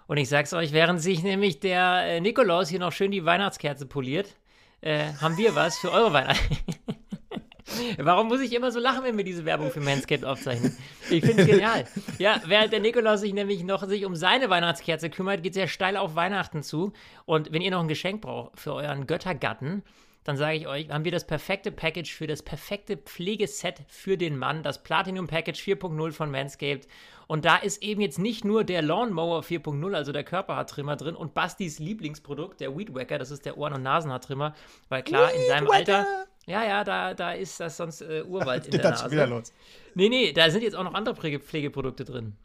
Und ich sag's euch, während sich nämlich der äh, Nikolaus hier noch schön die Weihnachtskerze poliert, äh, haben wir was für eure Weihnachten. Warum muss ich immer so lachen, wenn wir diese Werbung für Manscaped aufzeichnen? Ich finde es genial. Ja, während der Nikolaus sich nämlich noch sich um seine Weihnachtskerze kümmert, geht es ja steil auf Weihnachten zu. Und wenn ihr noch ein Geschenk braucht für euren Göttergatten, dann sage ich euch, haben wir das perfekte Package für das perfekte Pflegeset für den Mann, das Platinum Package 4.0 von Manscaped. Und da ist eben jetzt nicht nur der Lawnmower 4.0, also der Körperhaartrimmer drin und Bastis Lieblingsprodukt, der Weed Wacker, das ist der Ohren- und Nasenhaartrimmer, weil klar, in seinem Alter, ja, ja, da, da ist das sonst äh, Urwald in der Nase. los. Nee, nee, da sind jetzt auch noch andere Pflege Pflegeprodukte drin.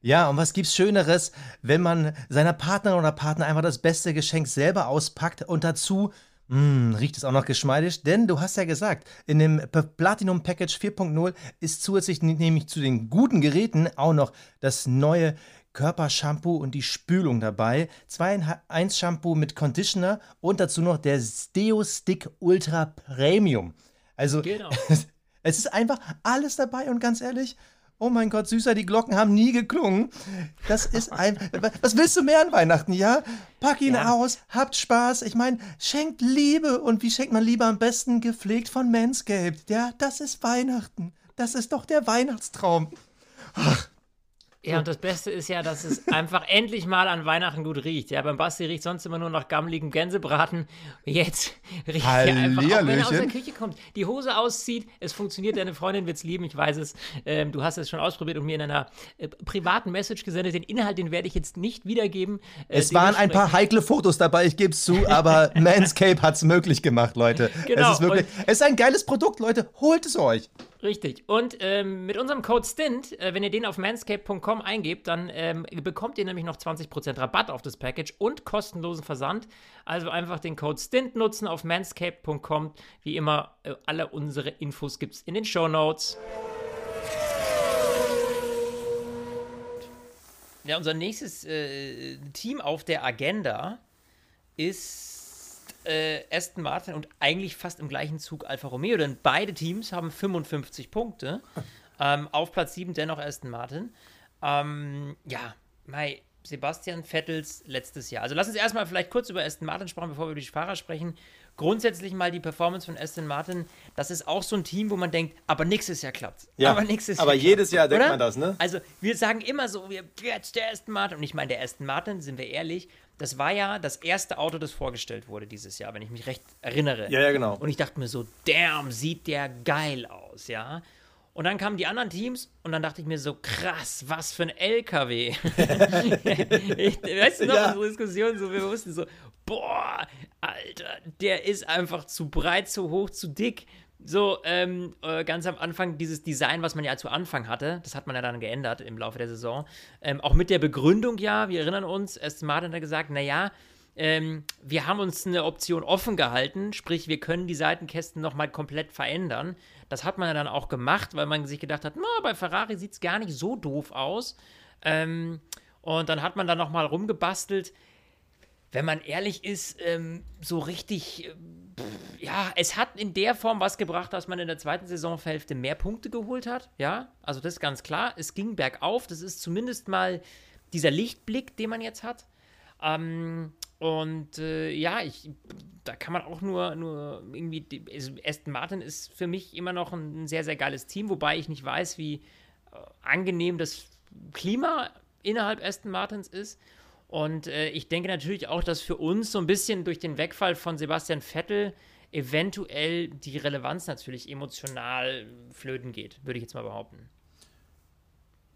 Ja, und was gibt's Schöneres, wenn man seiner Partnerin oder Partner einfach das beste Geschenk selber auspackt und dazu mh, riecht es auch noch geschmeidig, denn du hast ja gesagt, in dem Platinum Package 4.0 ist zusätzlich nämlich zu den guten Geräten auch noch das neue Körpershampoo und die Spülung dabei. 2 in 1 Shampoo mit Conditioner und dazu noch der Steo Stick Ultra Premium. Also Genau. es ist einfach alles dabei und ganz ehrlich, oh mein Gott, süßer, die Glocken haben nie geklungen. Das ist ein. Was willst du mehr an Weihnachten, ja? Pack ihn Ja. aus, habt Spaß. Ich meine, schenkt Liebe. Und wie schenkt man Liebe am besten? Gepflegt von Manscaped. Ja, das ist Weihnachten. Das ist doch der Weihnachtstraum. Ja, und das Beste ist ja, dass es einfach endlich mal an Weihnachten gut riecht. Ja, beim Basti riecht sonst immer nur nach gammeligem Gänsebraten. Jetzt riecht er einfach, auch wenn er aus der. Küche kommt, die Hose auszieht, es funktioniert, deine Freundin wird's lieben, ich weiß es. Ähm, du hast es schon ausprobiert und mir in einer äh, privaten Message gesendet. Den Inhalt, den werde ich jetzt nicht wiedergeben. Äh, Es waren ein paar heikle Fotos dabei, ich gebe es zu, aber Manscaped hat es möglich gemacht, Leute. Genau, Es ist wirklich. Es ist ein geiles Produkt, Leute. Holt es euch. Richtig. Und ähm, mit unserem Code STINT, äh, wenn ihr den auf manscape.com eingebt, dann ähm, bekommt ihr nämlich noch 20% Rabatt auf das Package und kostenlosen Versand. Also einfach den Code STINT nutzen auf manscape.com. Wie immer, äh, alle unsere Infos gibt es in den Show Notes. Ja, unser nächstes äh, Team auf der Agenda ist äh, Aston Martin und eigentlich fast im gleichen Zug Alfa Romeo, denn beide Teams haben 55 Punkte. ähm, auf Platz 7 dennoch Aston Martin. Ähm, ja, Mai, Sebastian Vettels letztes Jahr. Also lass uns erstmal vielleicht kurz über Aston Martin sprechen, bevor wir über die Fahrer sprechen. Grundsätzlich mal die Performance von Aston Martin, das ist auch so ein Team, wo man denkt, aber nächstes Jahr klappt. Ja, aber nächstes aber Jahr jedes Jahr denkt man das, ne? Also wir sagen immer so, wir, jetzt der Aston Martin. Und ich meine, der Aston Martin, sind wir ehrlich, das war ja das erste Auto, das vorgestellt wurde dieses Jahr, wenn ich mich recht erinnere. Ja, ja, genau. Und ich dachte mir so, damn, sieht der geil aus, ja. Und dann kamen die anderen Teams und dann dachte ich mir so, krass, was für ein LKW. ich, weißt du noch, Ja. unsere Diskussion, so, wir wussten so, boah, Alter, der ist einfach zu breit, zu hoch, zu dick. So, ähm, äh, ganz am Anfang dieses Design, was man ja zu Anfang hatte, das hat man ja dann geändert im Laufe der Saison. Ähm, auch mit der Begründung, ja, wir erinnern uns, Aston Martin hat gesagt, naja, ähm, wir haben uns eine Option offen gehalten, sprich, wir können die Seitenkästen nochmal komplett verändern. Das hat man ja dann auch gemacht, weil man sich gedacht hat, bei Ferrari sieht es gar nicht so doof aus. Ähm, und dann hat man da nochmal rumgebastelt. Wenn man ehrlich ist, ähm, so richtig, äh, pff, ja, es hat in der Form was gebracht, dass man in der zweiten Saisonhälfte mehr Punkte geholt hat. Ja, also das ist ganz klar. Es ging bergauf. Das ist zumindest mal dieser Lichtblick, den man jetzt hat. Ähm, und äh, ja, ich, da kann man auch nur, nur irgendwie, also Aston Martin ist für mich immer noch ein, sehr, sehr geiles Team, wobei ich nicht weiß, wie äh, angenehm das Klima innerhalb Aston Martins ist. Und äh, ich denke natürlich auch, dass für uns so ein bisschen durch den Wegfall von Sebastian Vettel eventuell die Relevanz natürlich emotional flöten geht, würde ich jetzt mal behaupten.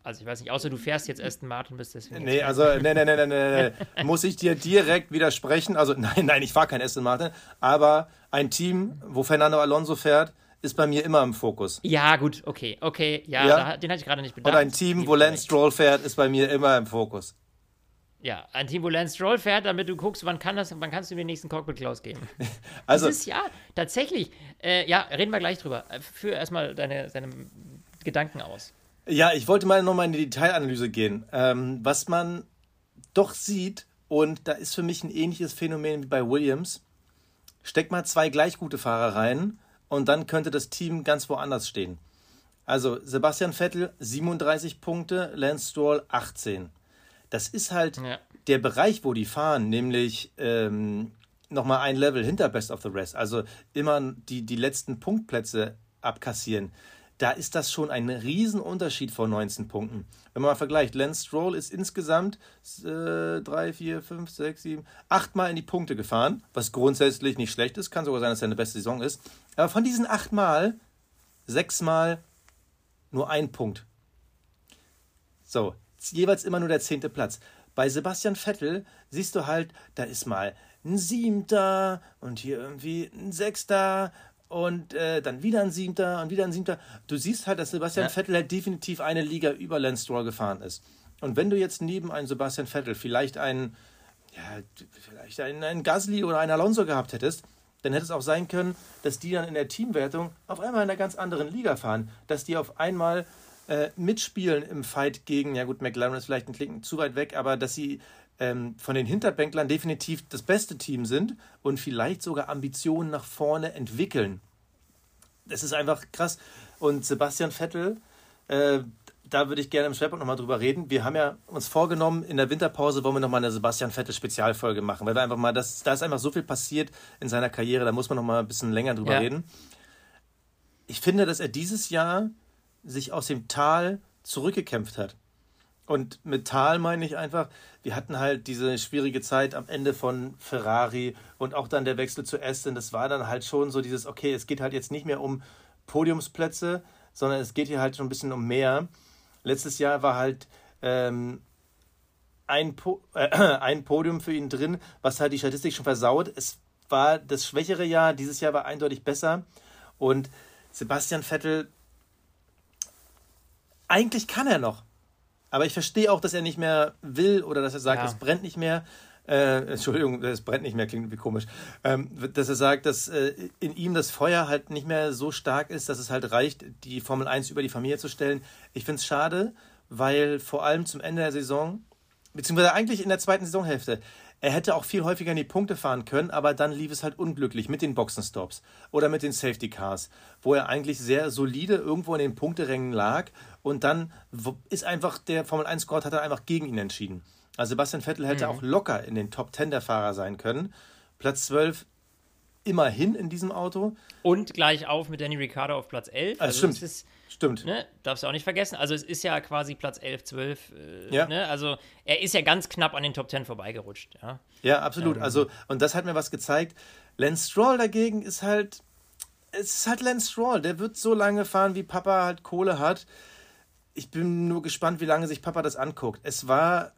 Also ich weiß nicht, außer du fährst jetzt Aston Martin, bist deswegen. Nee, also, nee, nee, nee, nee, nee, nee. Muss ich dir direkt widersprechen? Also, nein, nein, ich fahre kein Aston Martin, aber ein Team, wo Fernando Alonso fährt, ist bei mir immer im Fokus. Ja, gut, okay, okay, ja, Ja. Da, den hatte ich gerade nicht bedacht. Und ein Team, wo Lance. Stroll fährt, ist bei mir immer im Fokus. Ja, ein Team, wo Lance Stroll fährt, damit du guckst, wann, kann das, wann kannst du mir den nächsten Cockpit Klaus geben. Also, Dieses Jahr, tatsächlich, äh, ja, reden wir gleich drüber. Äh, Führ erstmal deine, deine Gedanken aus. Ja, ich wollte mal nochmal in die Detailanalyse gehen. Ähm, was man doch sieht, und da ist für mich ein ähnliches Phänomen wie bei Williams, steck mal zwei gleich gute Fahrer rein und dann könnte das Team ganz woanders stehen. Also Sebastian Vettel 37 Punkte, Lance Stroll 18. Das ist halt Ja. der Bereich, wo die fahren, nämlich ähm, nochmal ein Level hinter Best of the Rest, also immer die, die letzten Punktplätze abkassieren. Da ist das schon ein Riesenunterschied von 19 Punkten. Wenn man mal vergleicht, Lance Stroll ist insgesamt äh, 3, 4, 5, 6, 7, 8 Mal in die Punkte gefahren, was grundsätzlich nicht schlecht ist, kann sogar sein, dass er eine beste Saison ist. Aber von diesen 8 Mal, 6 Mal nur ein Punkt. So, jeweils immer nur der zehnte Platz. Bei Sebastian Vettel siehst du halt, da ist mal ein Siebter und hier irgendwie ein Sechster und äh, dann wieder ein Siebter und wieder ein Siebter. Du siehst halt, dass Sebastian Ja. Vettel halt definitiv eine Liga über Lance Stroll gefahren ist. Und wenn du jetzt neben einen Sebastian Vettel vielleicht einen, ja, vielleicht einen, einen Gasly oder einen Alonso gehabt hättest, dann hätte es auch sein können, dass die dann in der Teamwertung auf einmal in einer ganz anderen Liga fahren. Dass die auf einmal äh, mitspielen im Fight gegen, ja gut, McLaren ist vielleicht ein Klicken zu weit weg, aber dass sie ähm, von den Hinterbänklern definitiv das beste Team sind und vielleicht sogar Ambitionen nach vorne entwickeln. Das ist einfach krass. Und Sebastian Vettel, äh, da würde ich gerne im Schwerpunkt nochmal drüber reden. Wir haben ja uns vorgenommen, in der Winterpause wollen wir nochmal eine Sebastian Vettel Spezialfolge machen, weil wir einfach mal, das, da ist einfach so viel passiert in seiner Karriere, da muss man nochmal ein bisschen länger drüber Ja. reden. Ich finde, dass er dieses Jahr sich aus dem Tal zurückgekämpft hat. Und mit Tal meine ich einfach, wir hatten halt diese schwierige Zeit am Ende von Ferrari und auch dann der Wechsel zu Aston. Das war dann halt schon so dieses, okay, es geht halt jetzt nicht mehr um Podiumsplätze, sondern es geht hier halt schon ein bisschen um mehr. Letztes Jahr war halt ähm, ein, po äh, ein Podium für ihn drin, was halt die Statistik schon versaut. Es war das schwächere Jahr, dieses Jahr war eindeutig besser. Und Sebastian Vettel, eigentlich kann er noch. Aber ich verstehe auch, dass er nicht mehr will oder dass er sagt, Ja. es brennt nicht mehr. Äh, Entschuldigung, es brennt nicht mehr, klingt irgendwie komisch. Ähm, dass er sagt, dass äh, in ihm das Feuer halt nicht mehr so stark ist, dass es halt reicht, die Formel 1 über die Familie zu stellen. Ich finde es schade, weil vor allem zum Ende der Saison, beziehungsweise eigentlich in der zweiten Saisonhälfte, er hätte auch viel häufiger in die Punkte fahren können, aber dann lief es halt unglücklich mit den Boxenstops oder mit den Safety Cars, wo er eigentlich sehr solide irgendwo in den Punkterängen lag und dann ist einfach der Formel 1 Squad hat er einfach gegen ihn entschieden. Also Sebastian Vettel hätte auch locker in den Top 10 der Fahrer sein können. Platz 12 immerhin in diesem Auto. Und gleich auf mit Danny Ricciardo auf Platz 11. Also, also stimmt. Ist, stimmt. Ne, darfst du auch nicht vergessen. Also es ist ja quasi Platz 11, 12. Äh, ja. Ne, also er ist ja ganz knapp an den Top 10 vorbeigerutscht. Ja, ja absolut. Ähm, also, und das hat mir was gezeigt. Lance Stroll dagegen ist halt, es ist halt Lance Stroll. Der wird so lange fahren, wie Papa halt Kohle hat. Ich bin nur gespannt, wie lange sich Papa das anguckt. Es war,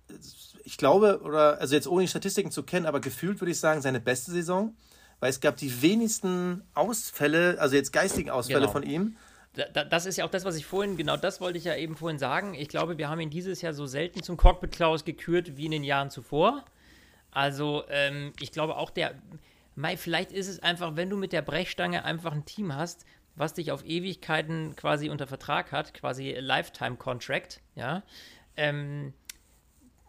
ich glaube, oder, also jetzt ohne die Statistiken zu kennen, aber gefühlt würde ich sagen, seine beste Saison weil es gab die wenigsten Ausfälle, also jetzt geistigen Ausfälle genau. von ihm. Das ist ja auch das, was ich vorhin, genau das wollte ich ja eben vorhin sagen. Ich glaube, wir haben ihn dieses Jahr so selten zum Cockpit Klaus gekürt wie in den Jahren zuvor. Also, ähm, ich glaube auch der, Mai, vielleicht ist es einfach, wenn du mit der Brechstange einfach ein Team hast, was dich auf Ewigkeiten quasi unter Vertrag hat, quasi Lifetime Contract, ja, ähm,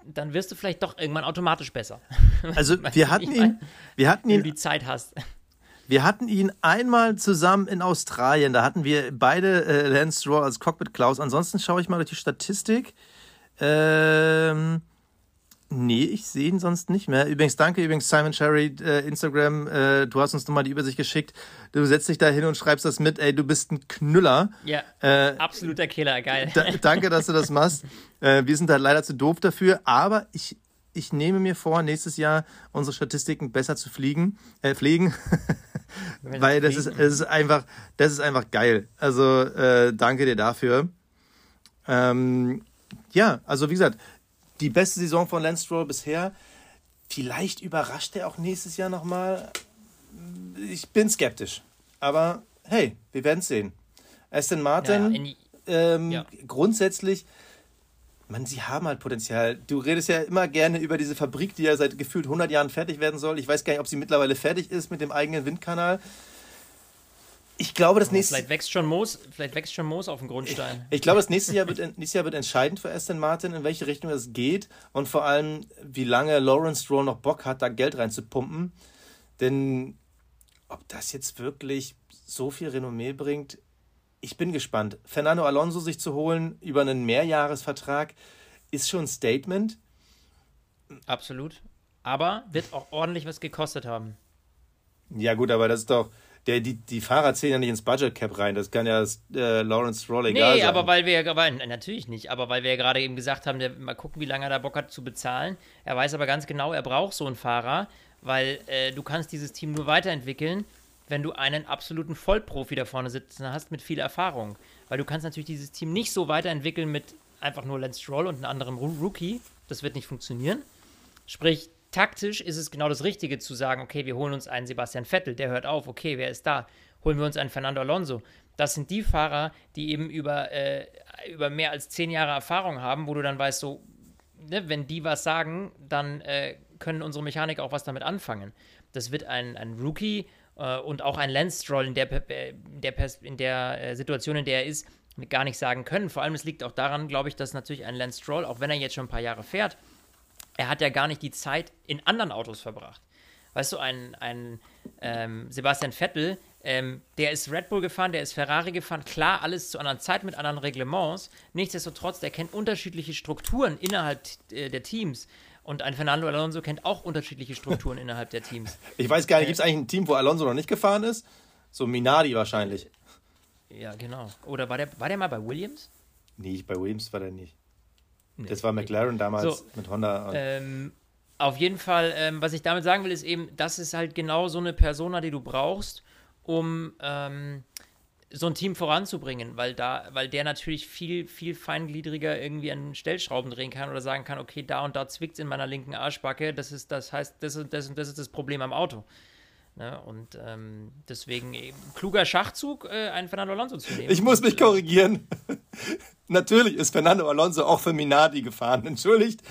dann wirst du vielleicht doch irgendwann automatisch besser. Also wir hatten ihn, wir hatten ihn, wenn du die Zeit hast. Wir hatten ihn einmal zusammen in Australien. Da hatten wir beide äh, Lance Stroll als Cockpit Klaus. Ansonsten schaue ich mal durch die Statistik. Ähm, Nee, ich sehe ihn sonst nicht mehr. Übrigens, danke übrigens Simon Cherry, äh, Instagram, äh, du hast uns nochmal die Übersicht geschickt. Du setzt dich da hin und schreibst das mit, ey, du bist ein Knüller. Ja, äh, absoluter Killer, geil. Da, danke, dass du das machst. Äh, wir sind da leider zu doof dafür, aber ich, ich nehme mir vor, nächstes Jahr unsere Statistiken besser zu fliegen, äh, pflegen. Weil das ist, das ist einfach, das ist einfach geil. Also, äh, danke dir dafür. Ähm, ja, also wie gesagt, die beste Saison von Lance Stroll bisher. Vielleicht überrascht er auch nächstes Jahr nochmal. Ich bin skeptisch. Aber hey, wir werden es sehen. Aston Martin, ja, ja. Ähm, ja. grundsätzlich, man, sie haben halt Potenzial. Du redest ja immer gerne über diese Fabrik, die ja seit gefühlt 100 Jahren fertig werden soll. Ich weiß gar nicht, ob sie mittlerweile fertig ist mit dem eigenen Windkanal. Ich glaube, das nächste vielleicht wächst schon Moos, vielleicht wächst schon Moos auf dem Grundstein. Ich, ich glaube, das nächste Jahr, wird, nächstes Jahr wird entscheidend für Aston Martin, in welche Richtung es geht und vor allem, wie lange Lawrence Stroll noch Bock hat, da Geld reinzupumpen. Denn ob das jetzt wirklich so viel Renommee bringt, ich bin gespannt. Fernando Alonso sich zu holen über einen Mehrjahresvertrag ist schon ein Statement. Absolut. Aber wird auch ordentlich was gekostet haben. Ja, gut, aber das ist doch der, die, die Fahrer zählen ja nicht ins Budget Cap rein. Das kann ja äh, Lawrence Stroll egal nee, sein. Nee, aber weil wir aber, natürlich nicht, aber weil wir ja gerade eben gesagt haben, der, mal gucken, wie lange er da Bock hat zu bezahlen. Er weiß aber ganz genau, er braucht so einen Fahrer, weil äh, du kannst dieses Team nur weiterentwickeln, wenn du einen absoluten Vollprofi da vorne sitzen hast mit viel Erfahrung. Weil du kannst natürlich dieses Team nicht so weiterentwickeln mit einfach nur Lance Stroll und einem anderen Rookie. Das wird nicht funktionieren. Sprich, taktisch ist es genau das Richtige zu sagen, okay, wir holen uns einen Sebastian Vettel, der hört auf, okay, wer ist da? Holen wir uns einen Fernando Alonso. Das sind die Fahrer, die eben über, äh, über mehr als zehn Jahre Erfahrung haben, wo du dann weißt, so, ne, wenn die was sagen, dann äh, können unsere Mechaniker auch was damit anfangen. Das wird ein, ein Rookie äh, und auch ein Lance Stroll in der, der, in der äh, Situation, in der er ist, gar nicht sagen können. Vor allem, es liegt auch daran, glaube ich, dass natürlich ein Lance Stroll, auch wenn er jetzt schon ein paar Jahre fährt, er hat ja gar nicht die Zeit in anderen Autos verbracht. Weißt du, ein, ein ähm, Sebastian Vettel, ähm, der ist Red Bull gefahren, der ist Ferrari gefahren, klar, alles zu anderen Zeiten mit anderen Reglements. Nichtsdestotrotz, der kennt unterschiedliche Strukturen innerhalb äh, der Teams. Und ein Fernando Alonso kennt auch unterschiedliche Strukturen innerhalb der Teams. Ich weiß gar nicht, gibt es eigentlich ein Team, wo Alonso noch nicht gefahren ist? So Minardi wahrscheinlich. Ja, genau. Oder war der, war der mal bei Williams? Nee, bei Williams war der nicht. Nee, das war McLaren damals so, mit Honda. Ähm, auf jeden Fall, ähm, was ich damit sagen will, ist eben, das ist halt genau so eine Persona, die du brauchst, um ähm, so ein Team voranzubringen, weil da, weil der natürlich viel, viel feingliedriger irgendwie an Stellschrauben drehen kann oder sagen kann, okay, da und da zwickt es in meiner linken Arschbacke, das ist, das heißt, das ist, das, das ist das Problem am Auto. Ne? Und ähm, deswegen eben, kluger Schachzug, äh, einen Fernando Alonso zu nehmen. Ich muss mich korrigieren. Natürlich ist Fernando Alonso auch für Minardi gefahren. Entschuldigt.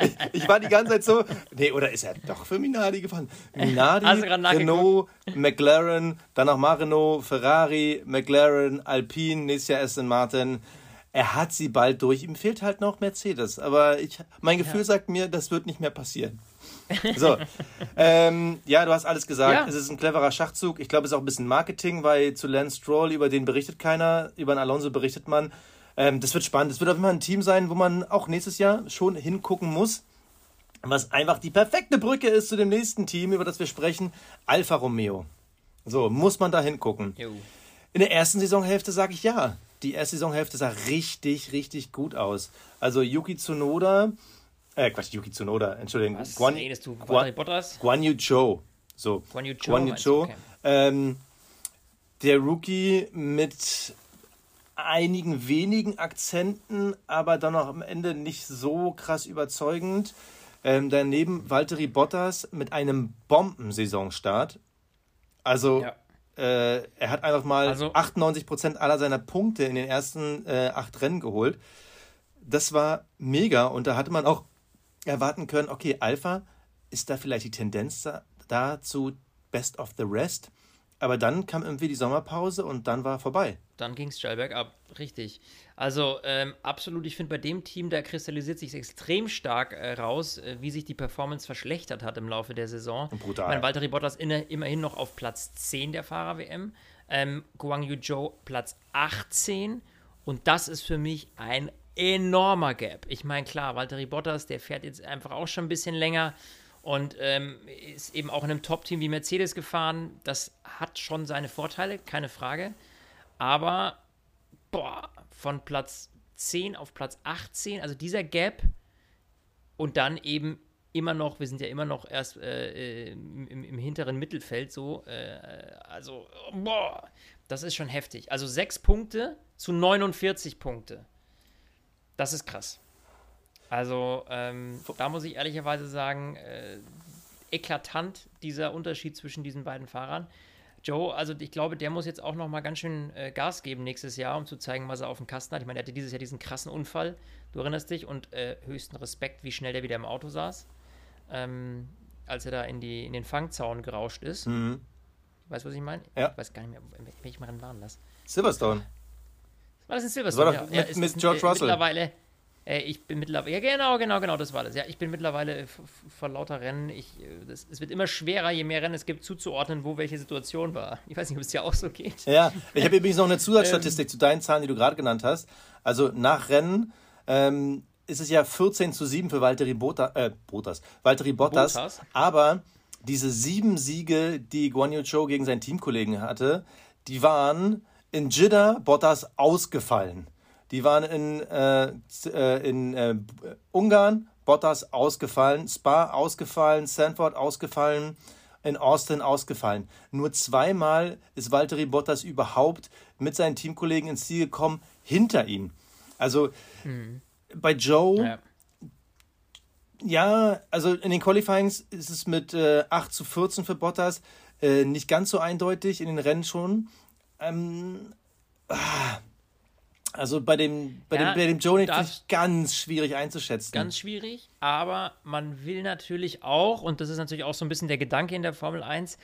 ich, ich, war die ganze Zeit so. Nee, oder ist er doch für Minardi gefahren? Minardi, Renault, McLaren, dann auch mal Renault, Ferrari, McLaren, Alpine, nächstes Jahr Aston Martin. Er hat sie bald durch. Ihm fehlt halt noch Mercedes. Aber ich, mein Gefühl ja. sagt mir, das wird nicht mehr passieren. So, ähm, ja, du hast alles gesagt. Ja. Es ist ein cleverer Schachzug. Ich glaube, es ist auch ein bisschen Marketing, weil zu Lance Stroll, über den berichtet keiner, über einen Alonso berichtet man. Ähm, das wird spannend. Es wird auf jeden Fall ein Team sein, wo man auch nächstes Jahr schon hingucken muss. was einfach die perfekte Brücke ist zu dem nächsten Team, über das wir sprechen, Alfa Romeo. So, muss man da hingucken. Jo. In der ersten Saisonhälfte sage ich ja. Die erste Saisonhälfte sah richtig, richtig gut aus. Also Yuki Tsunoda, äh, Quatsch, Yuki Tsunoda, Entschuldigung. Was Guan, redest du? Guan, Bottas? Guan Yu Zhou. So. Guan Yu Zhou Guan Yu? Zhou. Okay. Ähm, der Rookie mit einigen wenigen Akzenten, aber dann noch am Ende nicht so krass überzeugend. Ähm, daneben Valtteri Bottas mit einem Bombensaisonstart. Also Ja. äh, er hat einfach mal Also- 98% aller seiner Punkte in den ersten äh, acht Rennen geholt. Das war mega und da hatte man auch erwarten können, okay, Alpha ist da vielleicht die Tendenz da, dazu Best of the Rest. Aber dann kam irgendwie die Sommerpause und dann war vorbei. Dann ging es steil bergab, richtig. Also ähm, absolut, ich finde bei dem Team, da kristallisiert sich extrem stark äh, raus, äh, wie sich die Performance verschlechtert hat im Laufe der Saison. Brutal. Ich meine, Valtteri Bottas inne, immerhin noch auf Platz 10 der Fahrer-WM, ähm, Guang Yu Zhou Platz 18 und das ist für mich ein enormer Gap. Ich meine, klar, Valtteri Bottas, der fährt jetzt einfach auch schon ein bisschen länger und ähm, ist eben auch in einem Top-Team wie Mercedes gefahren. Das hat schon seine Vorteile, keine Frage. Aber, boah, von Platz 10 auf Platz 18, also dieser Gap und dann eben immer noch, wir sind ja immer noch erst äh, äh, im, im hinteren Mittelfeld so, äh, also, boah, das ist schon heftig. Also sechs Punkte zu 49 Punkte. Das ist krass. Also, ähm, da muss ich ehrlicherweise sagen, äh, eklatant dieser Unterschied zwischen diesen beiden Fahrern. Joe, also ich glaube, der muss jetzt auch noch mal ganz schön äh, Gas geben nächstes Jahr, um zu zeigen, was er auf dem Kasten hat. Ich meine, er hatte dieses Jahr diesen krassen Unfall, du erinnerst dich, und äh, höchsten Respekt, wie schnell der wieder im Auto saß, ähm, als er da in, die, in den Fangzaun gerauscht ist. Mhm. Weißt du, was ich meine? Ja. Ich weiß gar nicht mehr, welchem Rennen waren das? Silverstone. War das in Silverstone? Das war doch ja. mit- es mit ist, George Russell. Mittlerweile, äh, ich bin mittlerweile, ja genau, genau, genau, das war das. Ja, ich bin mittlerweile äh, vor lauter Rennen, ich, äh, das, es wird immer schwerer, je mehr Rennen es gibt, zuzuordnen, wo welche Situation war. Ich weiß nicht, ob es dir auch so geht. Ja, ich habe übrigens noch eine Ähm. Zusatzstatistik zu deinen Zahlen, die du gerade genannt hast. Also nach Rennen ähm, ist es ja 14 zu 7 für Valtteri Bota, äh, Bottas, Valtteri Bottas. Bottas. Aber diese sieben Siege, die Guan Yu Zhou gegen seinen Teamkollegen hatte, die waren in Jeddah Bottas ausgefallen. Die waren in, äh, äh, in äh, Ungarn Bottas ausgefallen, Spa ausgefallen, Sanford ausgefallen, in Austin ausgefallen. Nur zweimal ist Valtteri Bottas überhaupt mit seinen Teamkollegen ins Ziel gekommen, hinter ihm. Also bei Joe, Ja. ja, also in den Qualifyings ist es mit äh, 8 zu 14 für Bottas äh, nicht ganz so eindeutig, in den Rennen schon. Ähm, ah, also bei dem, bei Ja, dem, bei dem Joe finde ich ganz schwierig einzuschätzen. Ganz schwierig, aber man will natürlich auch, und das ist natürlich auch so ein bisschen der Gedanke in der Formel 1,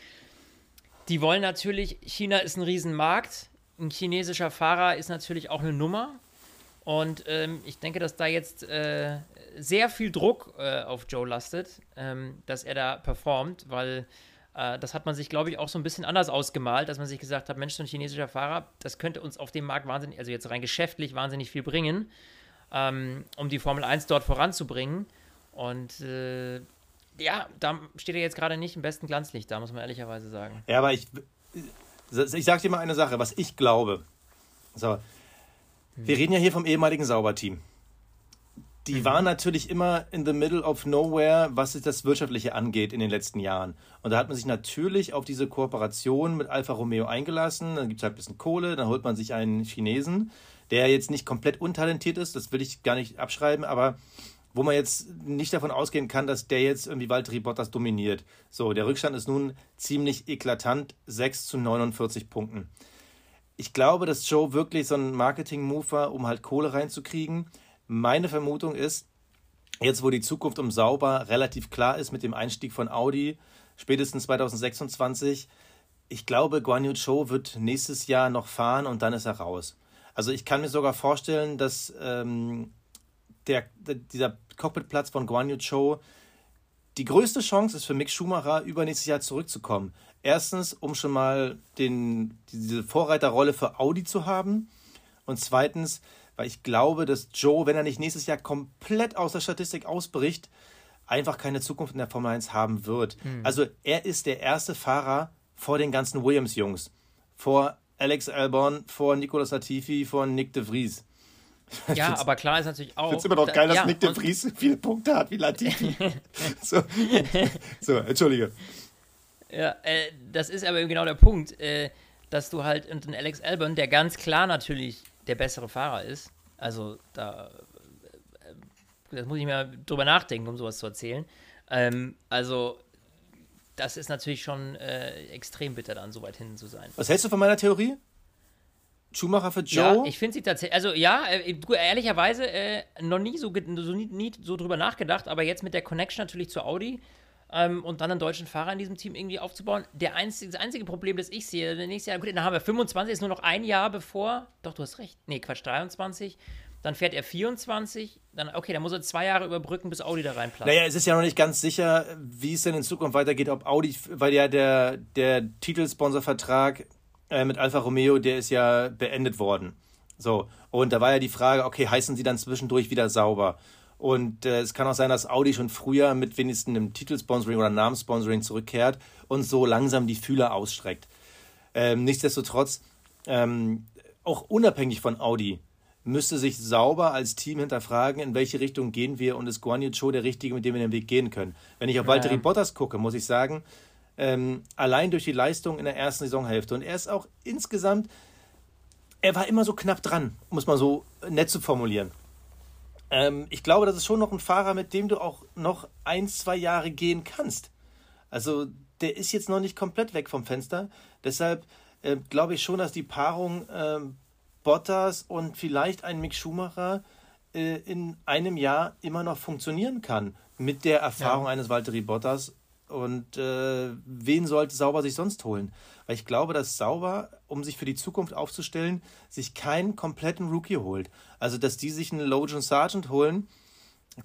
die wollen natürlich, China ist ein Riesenmarkt, ein chinesischer Fahrer ist natürlich auch eine Nummer. Und ähm, ich denke, dass da jetzt äh, sehr viel Druck äh, auf Joe lastet, ähm, dass er da performt, weil das hat man sich, glaube ich, auch so ein bisschen anders ausgemalt, dass man sich gesagt hat, Mensch, so ein chinesischer Fahrer, das könnte uns auf dem Markt wahnsinnig, also jetzt rein geschäftlich wahnsinnig viel bringen ähm, um die Formel 1 dort voranzubringen. Und äh, ja, da steht er jetzt gerade nicht im besten Glanzlicht, da muss man ehrlicherweise sagen. Ja, aber ich, ich sag dir mal eine Sache, was ich glaube. So, wir reden ja hier vom ehemaligen Sauberteam. Die waren natürlich immer in the middle of nowhere, was das Wirtschaftliche angeht in den letzten Jahren. Und da hat man sich natürlich auf diese Kooperation mit Alfa Romeo eingelassen. Dann gibt es halt ein bisschen Kohle, dann holt man sich einen Chinesen, der jetzt nicht komplett untalentiert ist, das will ich gar nicht abschreiben, aber wo man jetzt nicht davon ausgehen kann, dass der jetzt irgendwie Valtteri Bottas dominiert. So, der Rückstand ist nun ziemlich eklatant, 6 zu 49 Punkten. Ich glaube, dass Joe wirklich so ein Marketing-Move war, um halt Kohle reinzukriegen. Meine Vermutung ist, jetzt wo die Zukunft um sauber relativ klar ist mit dem Einstieg von Audi, spätestens 2026, ich glaube, Guan Yu Zhou wird nächstes Jahr noch fahren und dann ist er raus. Also ich kann mir sogar vorstellen, dass ähm, der, dieser Cockpitplatz von Guan Yu Zhou die größte Chance ist für Mick Schumacher, übernächstes Jahr zurückzukommen. Erstens, um schon mal den, diese Vorreiterrolle für Audi zu haben. Und zweitens, weil ich glaube, dass Joe, wenn er nicht nächstes Jahr komplett aus der Statistik ausbricht, einfach keine Zukunft in der Formel 1 haben wird. Mhm. Also er ist der erste Fahrer vor den ganzen Williams-Jungs. Vor Alex Albon, vor Nicolas Latifi, vor Nick de Vries. Ja, aber klar ist natürlich auch. Ich finde immer noch geil, dass ja, Nick de Vries viele Punkte hat wie Latifi. so. so, entschuldige. Ja, äh, das ist aber eben genau der Punkt, äh, dass du halt und ein Alex Albon, der ganz klar natürlich der bessere Fahrer ist, also da, äh, das muss ich mir drüber nachdenken, um sowas zu erzählen. Ähm, also das ist natürlich schon äh, extrem bitter, dann so weit hinten zu sein. Was hältst du von meiner Theorie? Schumacher für Joe? Ja, ich finde sie tatsächlich, also ja, äh, ehrlicherweise äh, noch nie so, so, nie, nie, so drüber nachgedacht, aber jetzt mit der Connection natürlich zu Audi ähm, und dann einen deutschen Fahrer in diesem Team irgendwie aufzubauen. Der einzige, das einzige Problem, das ich sehe, nächstes Jahr, gut, dann haben wir 25, ist nur noch ein Jahr bevor, doch, du hast recht, nee, Quatsch, 23, dann fährt er 24, dann, okay, dann muss er zwei Jahre überbrücken, bis Audi da reinplatzt. Naja, es ist ja noch nicht ganz sicher, wie es denn in Zukunft weitergeht, ob Audi, weil ja der, der Titelsponsorvertrag äh, mit Alfa Romeo, der ist ja beendet worden. So, und da war ja die Frage, okay, heißen sie dann zwischendurch wieder sauber? Und äh, es kann auch sein, dass Audi schon früher mit wenigstens einem Titelsponsoring oder Namenssponsoring zurückkehrt und so langsam die Fühler ausstreckt. Ähm, nichtsdestotrotz, ähm, auch unabhängig von Audi, müsste sich sauber als Team hinterfragen, in welche Richtung gehen wir und ist Guan Yu Zhou der Richtige, mit dem wir den Weg gehen können. Wenn ich auf ja. Valtteri Bottas gucke, muss ich sagen, ähm, allein durch die Leistung in der ersten Saisonhälfte und er ist auch insgesamt, er war immer so knapp dran, muss man so nett zu formulieren. Ähm, ich glaube, das ist schon noch ein Fahrer, mit dem du auch noch ein, zwei Jahre gehen kannst. Also der ist jetzt noch nicht komplett weg vom Fenster. Deshalb äh, glaube ich schon, dass die Paarung äh, Bottas und vielleicht ein Mick Schumacher äh, in einem Jahr immer noch funktionieren kann. Mit der Erfahrung ja. eines Valtteri Bottas. Und äh, wen sollte Sauber sich sonst holen? Weil ich glaube, dass Sauber, um sich für die Zukunft aufzustellen, sich keinen kompletten Rookie holt. Also, dass die sich einen Logan Sargent holen,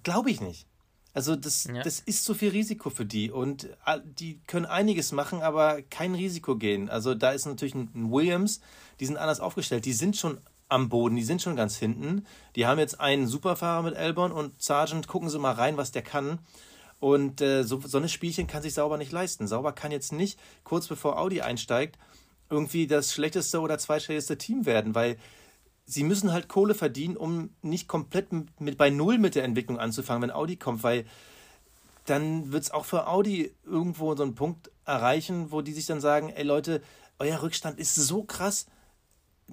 glaube ich nicht. Also das, ja. das ist zu viel Risiko für die und äh, die können einiges machen, aber kein Risiko gehen. Also da ist natürlich ein Williams, die sind anders aufgestellt, die sind schon am Boden, die sind schon ganz hinten. Die haben jetzt einen Superfahrer mit Elbon und Sargent, gucken Sie mal rein, was der kann. Und äh, so, so eine Spielchen kann sich Sauber nicht leisten. Sauber kann jetzt nicht kurz bevor Audi einsteigt irgendwie das schlechteste oder zweitschlechteste Team werden, weil sie müssen halt Kohle verdienen, um nicht komplett mit bei Null mit der Entwicklung anzufangen, wenn Audi kommt, weil dann wird es auch für Audi irgendwo so einen Punkt erreichen, wo die sich dann sagen, ey Leute, euer Rückstand ist so krass,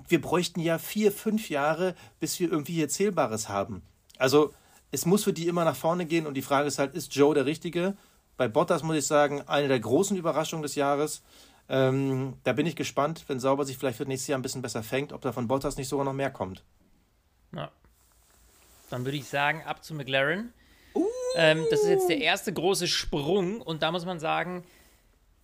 wir bräuchten ja vier, fünf Jahre, bis wir irgendwie hier Zählbares haben. Also es muss für die immer nach vorne gehen und die Frage ist halt, ist Joe der Richtige? Bei Bottas muss ich sagen, eine der großen Überraschungen des Jahres. Ähm, da bin ich gespannt, wenn Sauber sich vielleicht für nächstes Jahr ein bisschen besser fängt, ob da von Bottas nicht sogar noch mehr kommt. Ja. Dann würde ich sagen, ab zu McLaren. Uh. Ähm, das ist jetzt der erste große Sprung und da muss man sagen,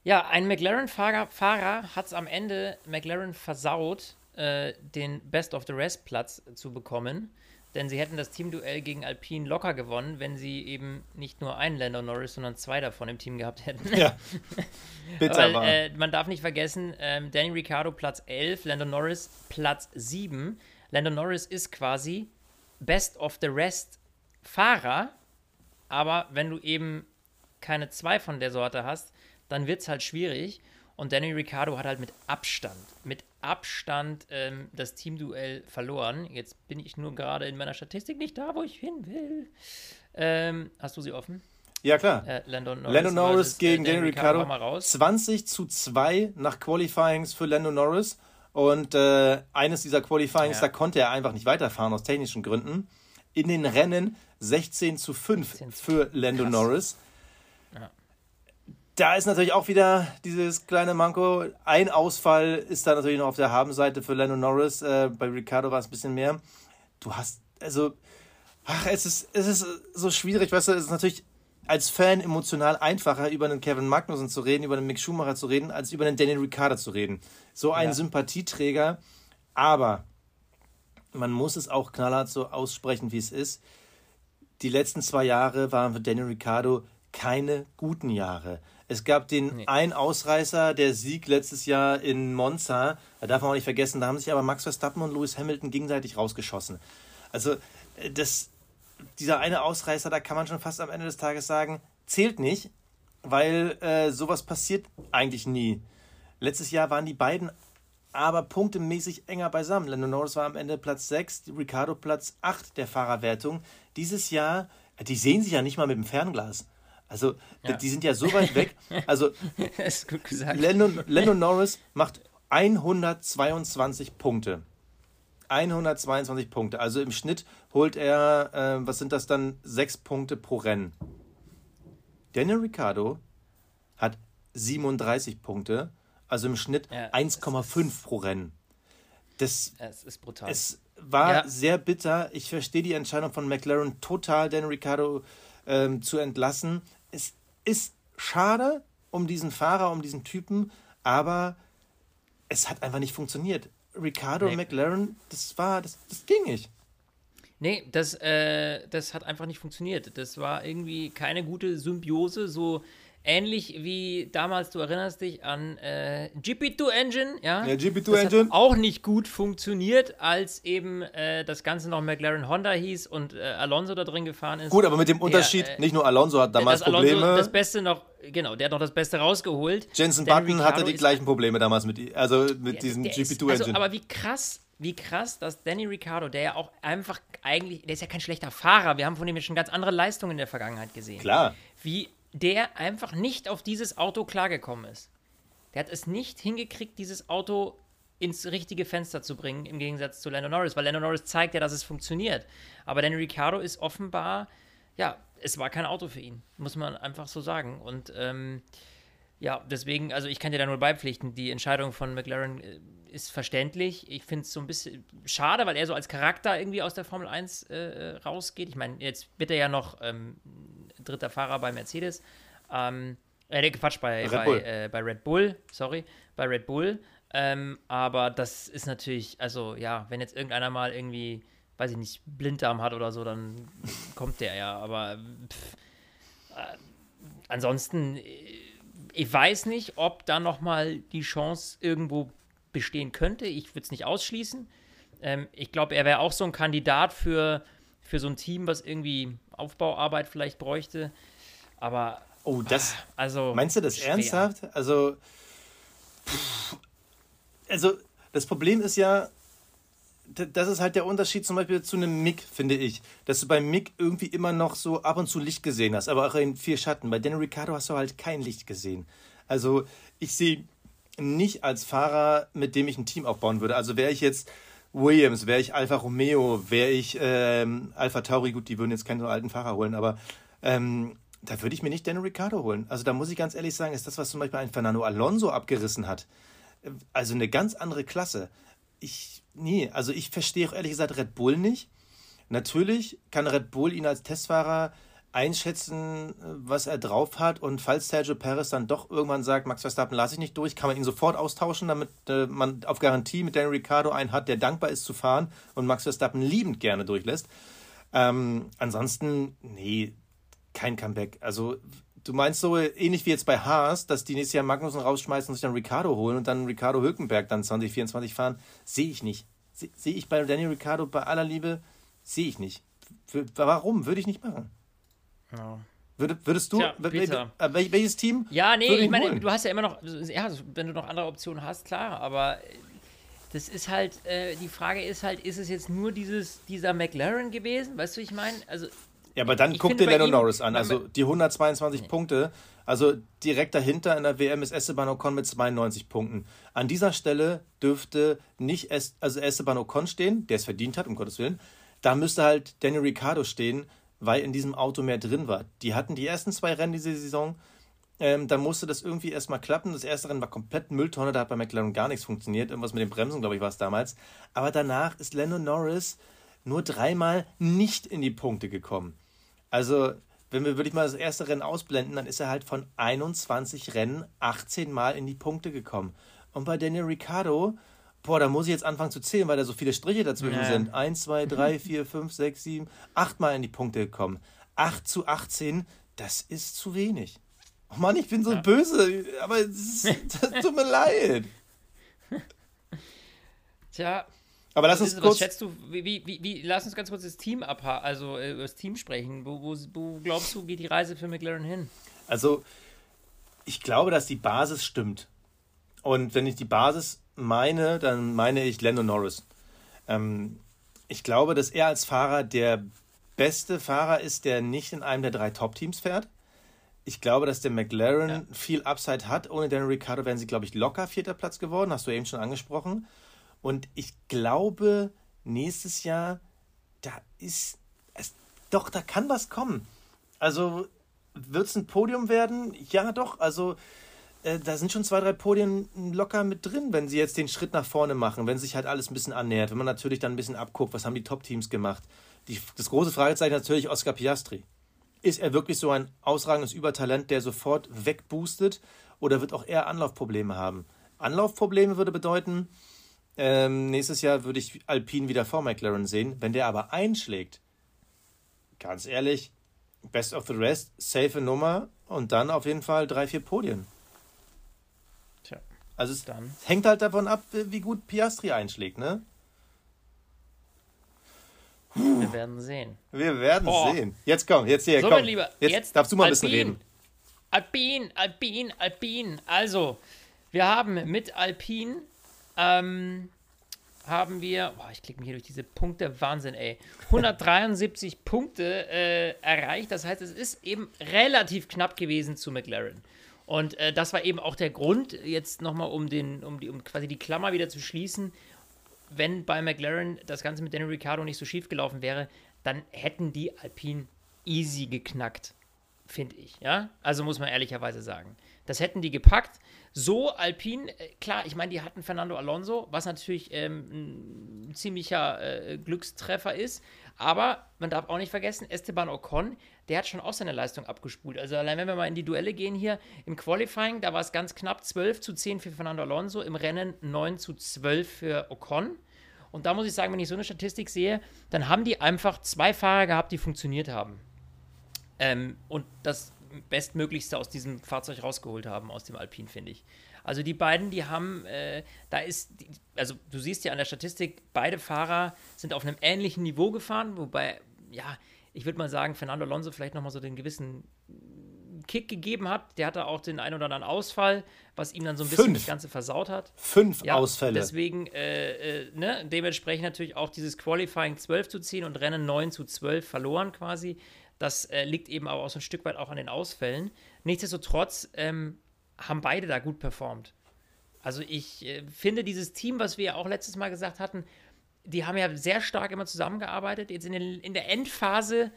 ja, ein McLaren-Fahrer Fahrer hat es am Ende McLaren versaut, äh, den Best of the Rest Platz zu bekommen. Denn sie hätten das Teamduell gegen Alpine locker gewonnen, wenn sie eben nicht nur einen Lando Norris, sondern zwei davon im Team gehabt hätten. Ja. Bitter Weil. Äh, man darf nicht vergessen, ähm, Danny Ricciardo Platz 11, Lando Norris Platz 7. Lando Norris ist quasi Best of the Rest Fahrer, aber wenn du eben keine zwei von der Sorte hast, dann wird es halt schwierig. Und Danny Ricciardo hat halt mit Abstand, mit Abstand ähm, das Teamduell verloren. Jetzt bin ich nur gerade in meiner Statistik nicht da, wo ich hin will. Ähm, hast du sie offen? Ja, klar. Äh, Lando Norris, Lando Norris gegen äh, Danny Ricciardo. 20 zu 2 nach Qualifyings für Lando Norris. Und äh, eines dieser Qualifyings, ja. da konnte er einfach nicht weiterfahren aus technischen Gründen. In den Rennen 16 zu 5 für Lando Krass. Norris da ist natürlich auch wieder dieses kleine Manko. Ein Ausfall ist da natürlich noch auf der Habenseite für Lando Norris. Äh, bei Ricardo war es ein bisschen mehr. Du hast, also, ach, es ist, es ist so schwierig, weißt du, es ist natürlich als Fan emotional einfacher, über einen Kevin Magnussen zu reden, über einen Mick Schumacher zu reden, als über einen Daniel Ricciardo zu reden. So ein ja. Sympathieträger, aber man muss es auch knallhart so aussprechen, wie es ist. Die letzten zwei Jahre waren für Daniel Ricciardo keine guten Jahre. Es gab den nee. einen Ausreißer, der Sieg letztes Jahr in Monza. Da darf man auch nicht vergessen, da haben sich aber Max Verstappen und Lewis Hamilton gegenseitig rausgeschossen. Also, äh, das dieser eine Ausreißer, da kann man schon fast am Ende des Tages sagen, zählt nicht, weil äh, sowas passiert eigentlich nie. Letztes Jahr waren die beiden aber punktemäßig enger beisammen. Lando Norris war am Ende Platz 6, Ricardo Platz 8 der Fahrerwertung. Dieses Jahr, die sehen sich ja nicht mal mit dem Fernglas. Also, ja. die sind ja so weit weg. Also, ist gut gesagt. Lando, Lando Norris macht 122 Punkte. 122 Punkte. Also im Schnitt holt er, äh, was sind das dann, sechs Punkte pro Rennen. Daniel Ricciardo hat 37 Punkte, also im Schnitt ja, 1,5 pro Rennen. Das, es ist brutal. Es war ja. sehr bitter. Ich verstehe die Entscheidung von McLaren total, Daniel Ricciardo ähm, zu entlassen. Ist schade um diesen Fahrer, um diesen Typen, aber es hat einfach nicht funktioniert. Ricardo nee. McLaren, das war, das, das ging nicht. Nee, das, äh, das hat einfach nicht funktioniert. Das war irgendwie keine gute Symbiose, so ähnlich wie damals, du erinnerst dich an äh, GP2 Engine, ja? Ja, GP2 das Engine. Hat auch nicht gut funktioniert, als eben äh, das Ganze noch McLaren Honda hieß und äh, Alonso da drin gefahren ist. Gut, aber mit dem Unterschied, der, äh, nicht nur Alonso hat damals das Probleme. Alonso das Beste noch, genau, der hat noch das Beste rausgeholt. Jensen Button hatte die gleichen Probleme damals mit, also mit ja, diesem GP2 ist, Engine. Also, aber wie krass wie krass, dass Danny Ricciardo, der ja auch einfach eigentlich, der ist ja kein schlechter Fahrer, wir haben von ihm ja schon ganz andere Leistungen in der Vergangenheit gesehen. Klar. Wie der einfach nicht auf dieses Auto klargekommen ist. Der hat es nicht hingekriegt, dieses Auto ins richtige Fenster zu bringen, im Gegensatz zu Lando Norris, weil Lando Norris zeigt ja, dass es funktioniert. Aber Danny Ricciardo ist offenbar, ja, es war kein Auto für ihn, muss man einfach so sagen. Und ähm, ja, deswegen, also ich kann dir da nur beipflichten, die Entscheidung von McLaren äh, ist verständlich. Ich finde es so ein bisschen schade, weil er so als Charakter irgendwie aus der Formel 1 äh, äh, rausgeht. Ich meine, jetzt wird er ja noch ähm, dritter Fahrer bei Mercedes. Ähm, äh, Quatsch, bei Red, bei, äh, bei Red Bull, sorry, bei Red Bull. Ähm, aber das ist natürlich, also ja, wenn jetzt irgendeiner mal irgendwie, weiß ich nicht, Blinddarm hat oder so, dann kommt der ja. Aber pff, äh, ansonsten, äh, ich weiß nicht, ob da nochmal die Chance irgendwo bestehen könnte. Ich würde es nicht ausschließen. Ähm, ich glaube, er wäre auch so ein Kandidat für, für so ein Team, was irgendwie Aufbauarbeit vielleicht bräuchte. Aber. Oh, das. Also. Meinst du das schwer. ernsthaft? Also. also, das Problem ist ja, das ist halt der Unterschied zum Beispiel zu einem Mick, finde ich. Dass du beim Mick irgendwie immer noch so ab und zu Licht gesehen hast, aber auch in vier Schatten. Bei Daniel Ricciardo hast du halt kein Licht gesehen. Also ich sehe nicht als Fahrer, mit dem ich ein Team aufbauen würde. Also wäre ich jetzt Williams, wäre ich Alfa Romeo, wäre ich ähm, Alpha Tauri, gut, die würden jetzt keinen alten Fahrer holen, aber ähm, da würde ich mir nicht Daniel Ricciardo holen. Also da muss ich ganz ehrlich sagen, ist das, was zum Beispiel ein Fernando Alonso abgerissen hat, also eine ganz andere Klasse. Ich, nee, also ich verstehe auch ehrlich gesagt Red Bull nicht. Natürlich kann Red Bull ihn als Testfahrer einschätzen, was er drauf hat. Und falls Sergio Perez dann doch irgendwann sagt, Max Verstappen lasse ich nicht durch, kann man ihn sofort austauschen, damit äh, man auf Garantie mit Daniel Ricciardo einen hat, der dankbar ist zu fahren und Max Verstappen liebend gerne durchlässt. Ähm, ansonsten, nee, kein Comeback. Also du meinst so ähnlich wie jetzt bei Haas, dass die nächstes Jahr Magnussen rausschmeißen und sich dann Ricardo holen und dann Ricardo Hülkenberg dann 2024 fahren, sehe ich nicht. Sehe ich bei Daniel Ricciardo bei aller Liebe, sehe ich nicht. Warum? Würde ich nicht machen. Ja. würdest du, Tja, äh, welches Team? Ja, nee, ich meine, holen? du hast ja immer noch, ja, wenn du noch andere Optionen hast, klar, aber das ist halt, äh, die Frage ist halt, ist es jetzt nur dieses, dieser McLaren gewesen? Weißt du, ich meine, also. Ja, aber dann guck dir Lando Norris an, also die 122 nee. Punkte, also direkt dahinter in der WM ist Esteban Ocon mit 92 Punkten. An dieser Stelle dürfte nicht es, also Esteban Ocon stehen, der es verdient hat, um Gottes Willen. Da müsste halt Daniel Ricciardo stehen, weil in diesem Auto mehr drin war. Die hatten die ersten zwei Rennen diese Saison, ähm, da musste das irgendwie erstmal klappen. Das erste Rennen war komplett Mülltonne, da hat bei McLaren gar nichts funktioniert. Irgendwas mit den Bremsen, glaube ich, war es damals. Aber danach ist Lando Norris nur dreimal nicht in die Punkte gekommen. Also, wenn wir wirklich mal das erste Rennen ausblenden, dann ist er halt von 21 Rennen 18 Mal in die Punkte gekommen. Und bei Daniel Ricciardo Boah, da muss ich jetzt anfangen zu zählen, weil da so viele Striche dazwischen ja. sind. 1, 2, 3, 4, 5, 6, 7, 8 Mal in die Punkte gekommen. 8 zu 18, das ist zu wenig. Oh Mann, ich bin so ja. böse, aber das tut mir leid. Tja. Aber lass uns Was kurz. schätzt du, wie, wie, wie, lass uns ganz kurz das Team abha also äh, über das Team sprechen. Wo, wo, wo glaubst du, geht die Reise für McLaren hin? Also, ich glaube, dass die Basis stimmt. Und wenn ich die Basis meine, dann meine ich Lando Norris. Ähm, ich glaube, dass er als Fahrer der beste Fahrer ist, der nicht in einem der drei Top-Teams fährt. Ich glaube, dass der McLaren Ja. viel Upside hat. Ohne Daniel Ricciardo wären sie, glaube ich, locker vierter Platz geworden. Hast du eben schon angesprochen. Und ich glaube, nächstes Jahr, da ist es, doch, da kann was kommen. Also, wird es ein Podium werden? Ja, doch. Also, äh, da sind schon zwei, drei Podien locker mit drin, wenn sie jetzt den Schritt nach vorne machen, wenn sich halt alles ein bisschen annähert, wenn man natürlich dann ein bisschen abguckt, was haben die Top-Teams gemacht. Die, das große Fragezeichen natürlich Oscar Piastri. Ist er wirklich so ein ausragendes Übertalent, der sofort wegboostet, oder wird auch er Anlaufprobleme haben? Anlaufprobleme würde bedeuten, ähm, nächstes Jahr würde ich Alpine wieder vor McLaren sehen. Wenn der aber einschlägt, ganz ehrlich, Best of the Rest, safe Nummer und dann auf jeden Fall drei, vier Podien. Also es dann. hängt halt davon ab, wie gut Piastri einschlägt, ne? Wir werden sehen. Wir werden Oh. sehen. Jetzt komm, jetzt hier, So, komm. mein Lieber, jetzt, jetzt darfst du mal ein bisschen reden. Alpin, Alpin, Alpin. Also, wir haben mit Alpin, ähm, haben wir, boah, ich klicke mich hier durch diese Punkte, Wahnsinn, ey. 173 Punkte äh, erreicht. Das heißt, es ist eben relativ knapp gewesen zu McLaren. Und äh, das war eben auch der Grund, jetzt nochmal um um die, um quasi die Klammer wieder zu schließen, wenn bei McLaren das Ganze mit Daniel Ricciardo nicht so schief gelaufen wäre, dann hätten die Alpine easy geknackt finde ich, ja. Also muss man ehrlicherweise sagen. Das hätten die gepackt. So Alpine, äh, klar, ich meine, die hatten Fernando Alonso, was natürlich ähm, ein ziemlicher äh, Glückstreffer ist. Aber man darf auch nicht vergessen, Esteban Ocon, der hat schon auch seine Leistung abgespult. Also allein wenn wir mal in die Duelle gehen hier, im Qualifying, da war es ganz knapp 12 zu 10 für Fernando Alonso, im Rennen 9 zu 12 für Ocon. Und da muss ich sagen, wenn ich so eine Statistik sehe, dann haben die einfach zwei Fahrer gehabt, die funktioniert haben ähm, und das Bestmöglichste aus diesem Fahrzeug rausgeholt haben, aus dem Alpin, finde ich. Also die beiden, die haben, äh, da ist, die, also du siehst ja an der Statistik, beide Fahrer sind auf einem ähnlichen Niveau gefahren, wobei, ja, ich würde mal sagen, Fernando Alonso vielleicht nochmal so den gewissen Kick gegeben hat. Der hatte auch den ein oder anderen Ausfall, was ihm dann so ein bisschen Fünf. das Ganze versaut hat. Fünf Ja, Ausfälle. Deswegen, äh, äh, ne, dementsprechend natürlich auch dieses Qualifying 12 zu 10 und Rennen 9 zu 12 verloren quasi. Das äh, liegt eben aber auch so ein Stück weit auch an den Ausfällen. Nichtsdestotrotz ähm, haben beide da gut performt. Also ich äh, finde dieses Team, was wir ja auch letztes Mal gesagt hatten, die haben ja sehr stark immer zusammengearbeitet. Jetzt in, den, in der Endphase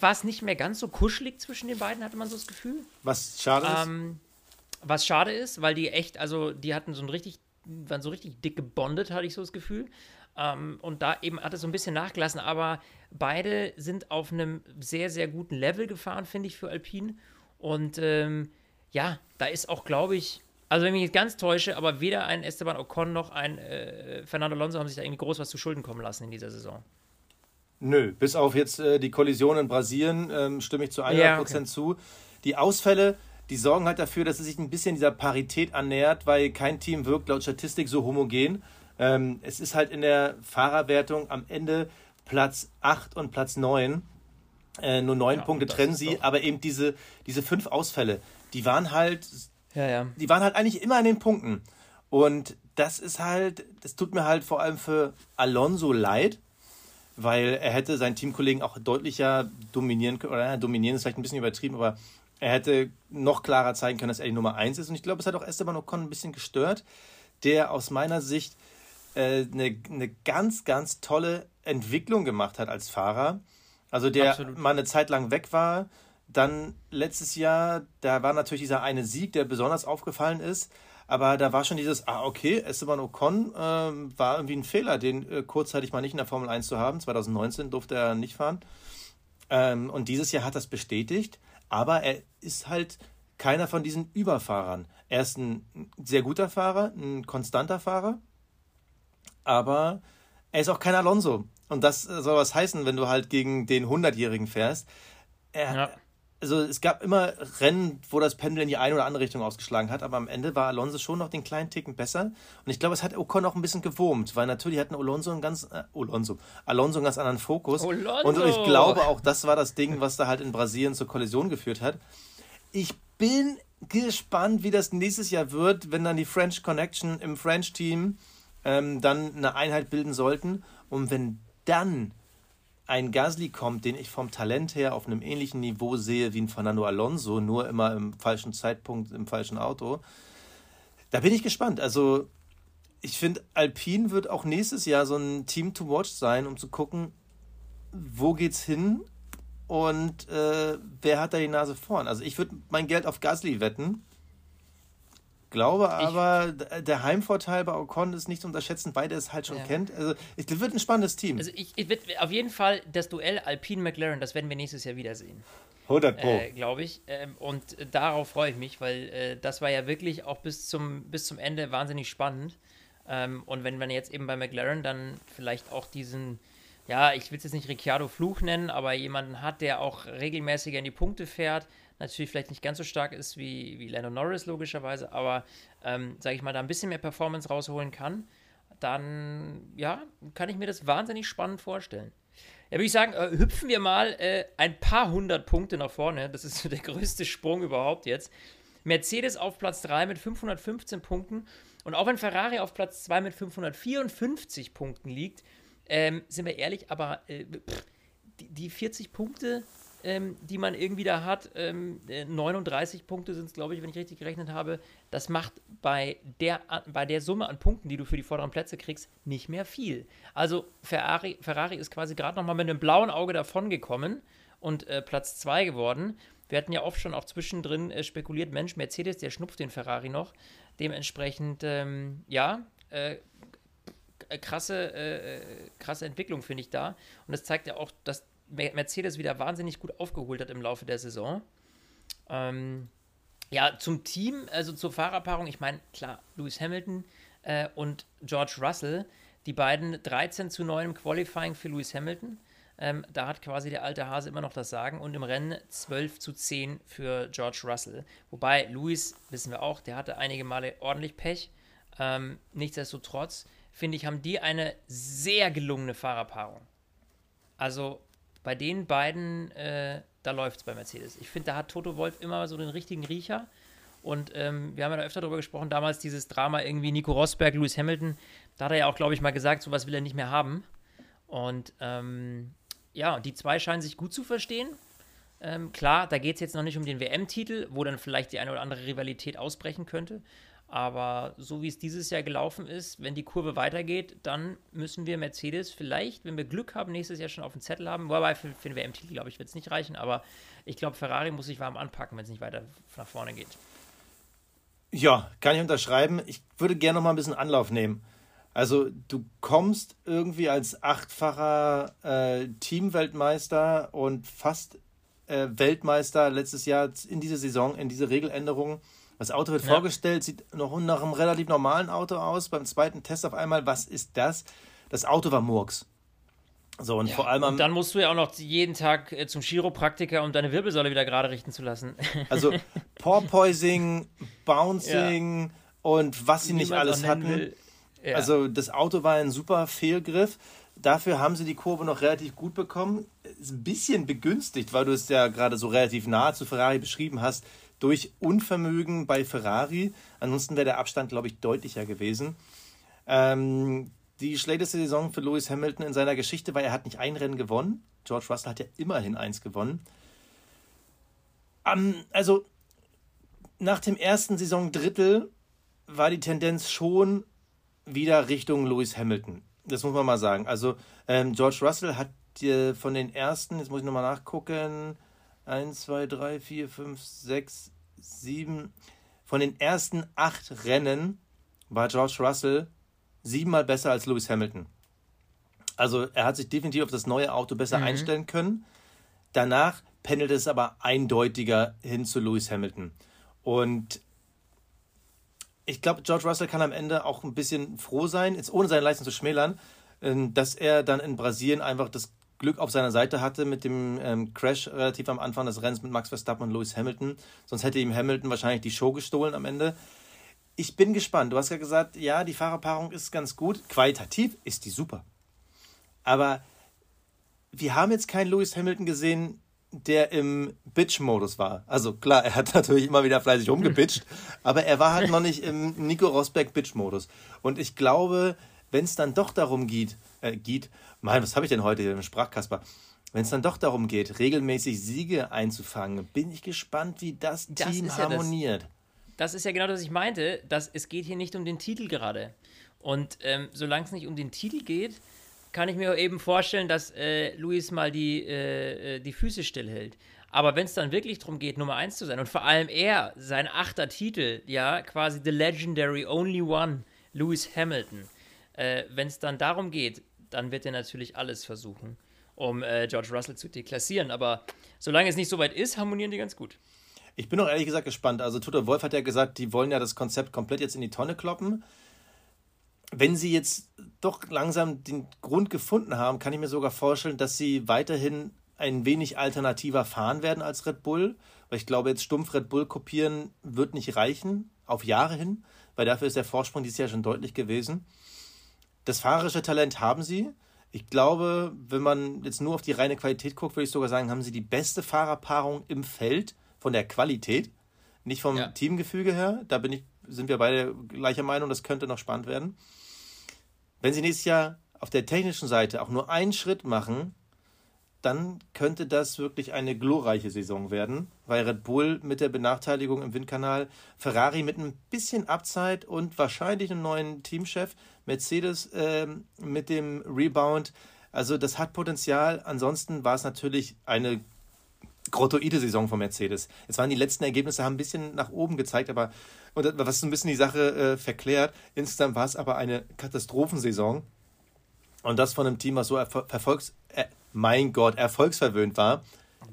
war es nicht mehr ganz so kuschelig zwischen den beiden, hatte man so das Gefühl. Was schade ist. Ähm, was schade ist, weil die echt, also die hatten so ein richtig, waren so richtig dick gebondet, hatte ich so das Gefühl. Ähm, und da eben hat es so ein bisschen nachgelassen, aber beide sind auf einem sehr, sehr guten Level gefahren, finde ich, für Alpine. Und ähm, ja, da ist auch, glaube ich, also wenn ich mich jetzt ganz täusche, aber weder ein Esteban Ocon noch ein äh, Fernando Alonso haben sich da irgendwie groß was zu Schulden kommen lassen in dieser Saison. Nö, bis auf jetzt äh, die Kollision in Brasilien ähm, stimme ich zu 100% Ja, okay. zu. Die Ausfälle, die sorgen halt dafür, dass es sich ein bisschen dieser Parität annähert, weil kein Team wirkt laut Statistik so homogen. Ähm, es ist halt in der Fahrerwertung am Ende Platz 8 und Platz 9. Äh, nur neun Ja, Punkte trennen sie, aber eben diese, diese fünf Ausfälle, die waren halt Ja, ja. die waren halt eigentlich immer an den Punkten. Und das ist halt, das tut mir halt vor allem für Alonso leid, weil er hätte seinen Teamkollegen auch deutlicher dominieren können, oder ja, dominieren ist vielleicht ein bisschen übertrieben, aber er hätte noch klarer zeigen können, dass er die Nummer 1 ist. Und ich glaube, es hat auch Esteban Ocon ein bisschen gestört, der aus meiner Sicht äh, eine, eine ganz, ganz tolle Entwicklung gemacht hat als Fahrer. Also der Absolut. mal eine Zeit lang weg war. Dann letztes Jahr, da war natürlich dieser eine Sieg, der besonders aufgefallen ist. Aber da war schon dieses, ah, okay, Esteban Ocon ähm, war irgendwie ein Fehler, den äh, kurzzeitig mal nicht in der Formel 1 zu haben. 2019 durfte er nicht fahren. Ähm, und dieses Jahr hat das bestätigt. Aber er ist halt keiner von diesen Überfahrern. Er ist ein sehr guter Fahrer, ein konstanter Fahrer. Aber er ist auch kein Alonso. Und das soll was heißen, wenn du halt gegen den 100-Jährigen fährst. Er, Ja. Also es gab immer Rennen, wo das Pendel in die eine oder andere Richtung ausgeschlagen hat, aber am Ende war Alonso schon noch den kleinen Ticken besser. Und ich glaube, es hat Ocon auch ein bisschen gewurmt, weil natürlich hatten Alonso einen ganz, äh, Alonso, Alonso einen ganz anderen Fokus. Alonso. Und ich glaube auch, das war das Ding, was da halt in Brasilien zur Kollision geführt hat. Ich bin gespannt, wie das nächstes Jahr wird, wenn dann die French Connection im French Team ähm, dann eine Einheit bilden sollten. Und wenn dann ein Gasly kommt, den ich vom Talent her auf einem ähnlichen Niveau sehe wie ein Fernando Alonso, nur immer im falschen Zeitpunkt, im falschen Auto, da bin ich gespannt. Also ich finde, Alpine wird auch nächstes Jahr so ein Team to watch sein, um zu gucken, wo geht's hin und äh, wer hat da die Nase vorn. Also ich würde mein Geld auf Gasly wetten glaube aber, ich, der Heimvorteil bei Ocon ist nicht zu unterschätzen, weil er es halt schon ja. kennt. Also, es wird ein spannendes Team. Also, ich, ich wird auf jeden Fall das Duell Alpine-McLaren, das werden wir nächstes Jahr wiedersehen. 100 Pro. Äh, glaube ich. Ähm, und darauf freue ich mich, weil äh, das war ja wirklich auch bis zum, bis zum Ende wahnsinnig spannend. Ähm, und wenn man jetzt eben bei McLaren dann vielleicht auch diesen, ja, ich will es jetzt nicht Ricciardo Fluch nennen, aber jemanden hat, der auch regelmäßiger in die Punkte fährt, natürlich vielleicht nicht ganz so stark ist wie, wie Lando Norris, logischerweise, aber ähm, sage ich mal, da ein bisschen mehr Performance rausholen kann, dann ja, kann ich mir das wahnsinnig spannend vorstellen. Ja, würde ich sagen, äh, hüpfen wir mal äh, ein paar hundert Punkte nach vorne. Das ist der größte Sprung überhaupt jetzt. Mercedes auf Platz 3 mit 515 Punkten. Und auch wenn Ferrari auf Platz 2 mit 554 Punkten liegt, ähm, sind wir ehrlich, aber äh, pff, die, die 40 Punkte ähm, die man irgendwie da hat. Ähm, 39 äh, Punkte sind es, glaube ich, wenn ich richtig gerechnet habe. Das macht bei der, bei der Summe an Punkten, die du für die vorderen Plätze kriegst, nicht mehr viel. Also Ferrari, Ferrari ist quasi gerade nochmal mit einem blauen Auge davongekommen und äh, Platz 2 geworden. Wir hatten ja oft schon auch zwischendrin äh, spekuliert, Mensch, Mercedes, der schnupft den Ferrari noch. Dementsprechend, ähm, ja, äh, krasse, äh, krasse Entwicklung finde ich da. Und das zeigt ja auch, dass Mercedes wieder wahnsinnig gut aufgeholt hat im Laufe der Saison. Ähm, ja, zum Team, also zur Fahrerpaarung, ich meine, klar, Lewis Hamilton äh, und George Russell, die beiden 13 zu 9 im Qualifying für Lewis Hamilton. Ähm, da hat quasi der alte Hase immer noch das Sagen. Und im Rennen 12 zu 10 für George Russell. Wobei Lewis, wissen wir auch, der hatte einige Male ordentlich Pech. Ähm, nichtsdestotrotz, finde ich, haben die eine sehr gelungene Fahrerpaarung. Also bei den beiden, äh, da läuft es bei Mercedes. Ich finde, da hat Toto Wolf immer so den richtigen Riecher. Und ähm, wir haben ja da öfter darüber gesprochen, damals dieses Drama irgendwie Nico Rosberg, Lewis Hamilton, da hat er ja auch, glaube ich, mal gesagt, sowas will er nicht mehr haben. Und ähm, ja, die zwei scheinen sich gut zu verstehen. Ähm, klar, da geht es jetzt noch nicht um den WM-Titel, wo dann vielleicht die eine oder andere Rivalität ausbrechen könnte. Aber so wie es dieses Jahr gelaufen ist, wenn die Kurve weitergeht, dann müssen wir Mercedes vielleicht, wenn wir Glück haben, nächstes Jahr schon auf dem Zettel haben. Wobei für, für den WM-Titel, glaube ich, wird es nicht reichen. Aber ich glaube, Ferrari muss sich warm anpacken, wenn es nicht weiter nach vorne geht. Ja, kann ich unterschreiben. Ich würde gerne noch mal ein bisschen Anlauf nehmen. Also du kommst irgendwie als achtfacher äh, Teamweltmeister und fast äh, Weltmeister letztes Jahr in diese Saison, in diese Regeländerung das Auto wird ja. vorgestellt, sieht noch nach einem relativ normalen Auto aus. Beim zweiten Test auf einmal, was ist das? Das Auto war Murks. So, und ja, vor allem. Und dann musst du ja auch noch jeden Tag äh, zum Chiropraktiker, um deine Wirbelsäule wieder gerade richten zu lassen. Also Porpoising, Bouncing ja. und was sie nicht alles hatten. Ja. Also das Auto war ein super Fehlgriff. Dafür haben sie die Kurve noch relativ gut bekommen. Ist ein bisschen begünstigt, weil du es ja gerade so relativ nah zu Ferrari beschrieben hast durch Unvermögen bei Ferrari. Ansonsten wäre der Abstand, glaube ich, deutlicher gewesen. Ähm, die schlechteste Saison für Lewis Hamilton in seiner Geschichte, weil er hat nicht ein Rennen gewonnen. George Russell hat ja immerhin eins gewonnen. Ähm, also nach dem ersten Saisondrittel war die Tendenz schon wieder Richtung Lewis Hamilton. Das muss man mal sagen. Also ähm, George Russell hat äh, von den ersten, jetzt muss ich nochmal nachgucken, 1, 2, 3, 4, 5, 6, 7. Von den ersten acht Rennen war George Russell siebenmal besser als Lewis Hamilton. Also er hat sich definitiv auf das neue Auto besser mhm. einstellen können. Danach pendelt es aber eindeutiger hin zu Lewis Hamilton. Und ich glaube, George Russell kann am Ende auch ein bisschen froh sein, jetzt ohne seine Leistung zu schmälern, ähm, dass er dann in Brasilien einfach das Glück auf seiner Seite hatte mit dem ähm, Crash relativ am Anfang des Rennens mit Max Verstappen und Lewis Hamilton. Sonst hätte ihm Hamilton wahrscheinlich die Show gestohlen am Ende. Ich bin gespannt. Du hast ja gesagt, ja, die Fahrerpaarung ist ganz gut. Qualitativ ist die super. Aber wir haben jetzt keinen Lewis Hamilton gesehen, der im Bitch-Modus war. Also klar, er hat natürlich immer wieder fleißig rumgebitcht, aber er war halt noch nicht im Nico Rosberg Bitch-Modus. Und ich glaube, wenn es dann doch darum geht, äh, geht, mein, was habe ich denn heute im Sprachkasper? Wenn es dann doch darum geht, regelmäßig Siege einzufangen, bin ich gespannt, wie das, das Team harmoniert. Ja das, das, ist ja genau das, was ich meinte, dass es geht hier nicht um den Titel gerade. Und ähm, solange es nicht um den Titel geht, kann ich mir eben vorstellen, dass äh, Luis mal die, äh, äh die Füße stillhält. Aber wenn es dann wirklich darum geht, Nummer 1 zu sein und vor allem er, sein achter Titel, ja, quasi The Legendary Only One, Lewis Hamilton, äh, wenn es dann darum geht, dann wird er natürlich alles versuchen, um äh, George Russell zu deklassieren. Aber solange es nicht so weit ist, harmonieren die ganz gut. Ich bin auch ehrlich gesagt gespannt. Also Toto Wolf hat ja gesagt, die wollen ja das Konzept komplett jetzt in die Tonne kloppen wenn sie jetzt doch langsam den Grund gefunden haben, kann ich mir sogar vorstellen, dass sie weiterhin ein wenig alternativer fahren werden als Red Bull. Weil ich glaube, jetzt stumpf Red Bull kopieren wird nicht reichen, auf Jahre hin, weil dafür ist der Vorsprung dieses Jahr schon deutlich gewesen. Das fahrerische Talent haben sie. Ich glaube, wenn man jetzt nur auf die reine Qualität guckt, würde ich sogar sagen, haben sie die beste Fahrerpaarung im Feld von der Qualität. Nicht vom ja. Teamgefüge her. Da bin ich, sind wir beide gleicher Meinung, das könnte noch spannend werden. Wenn sie nächstes Jahr auf der technischen Seite auch nur einen Schritt machen, dann könnte das wirklich eine glorreiche Saison werden, weil Red Bull mit der Benachteiligung im Windkanal, Ferrari mit ein bisschen Abzeit und wahrscheinlich einem neuen Teamchef, Mercedes äh, mit dem Rebound. Also das hat Potenzial. Ansonsten war es natürlich eine grottoide Saison von Mercedes. Jetzt waren die letzten Ergebnisse, haben ein bisschen nach oben gezeigt, aber und was so ein bisschen die Sache äh, verklärt. Insgesamt war es aber eine Katastrophensaison. Und das von einem Team, was so erfolgs äh, mein Gott, erfolgsverwöhnt war.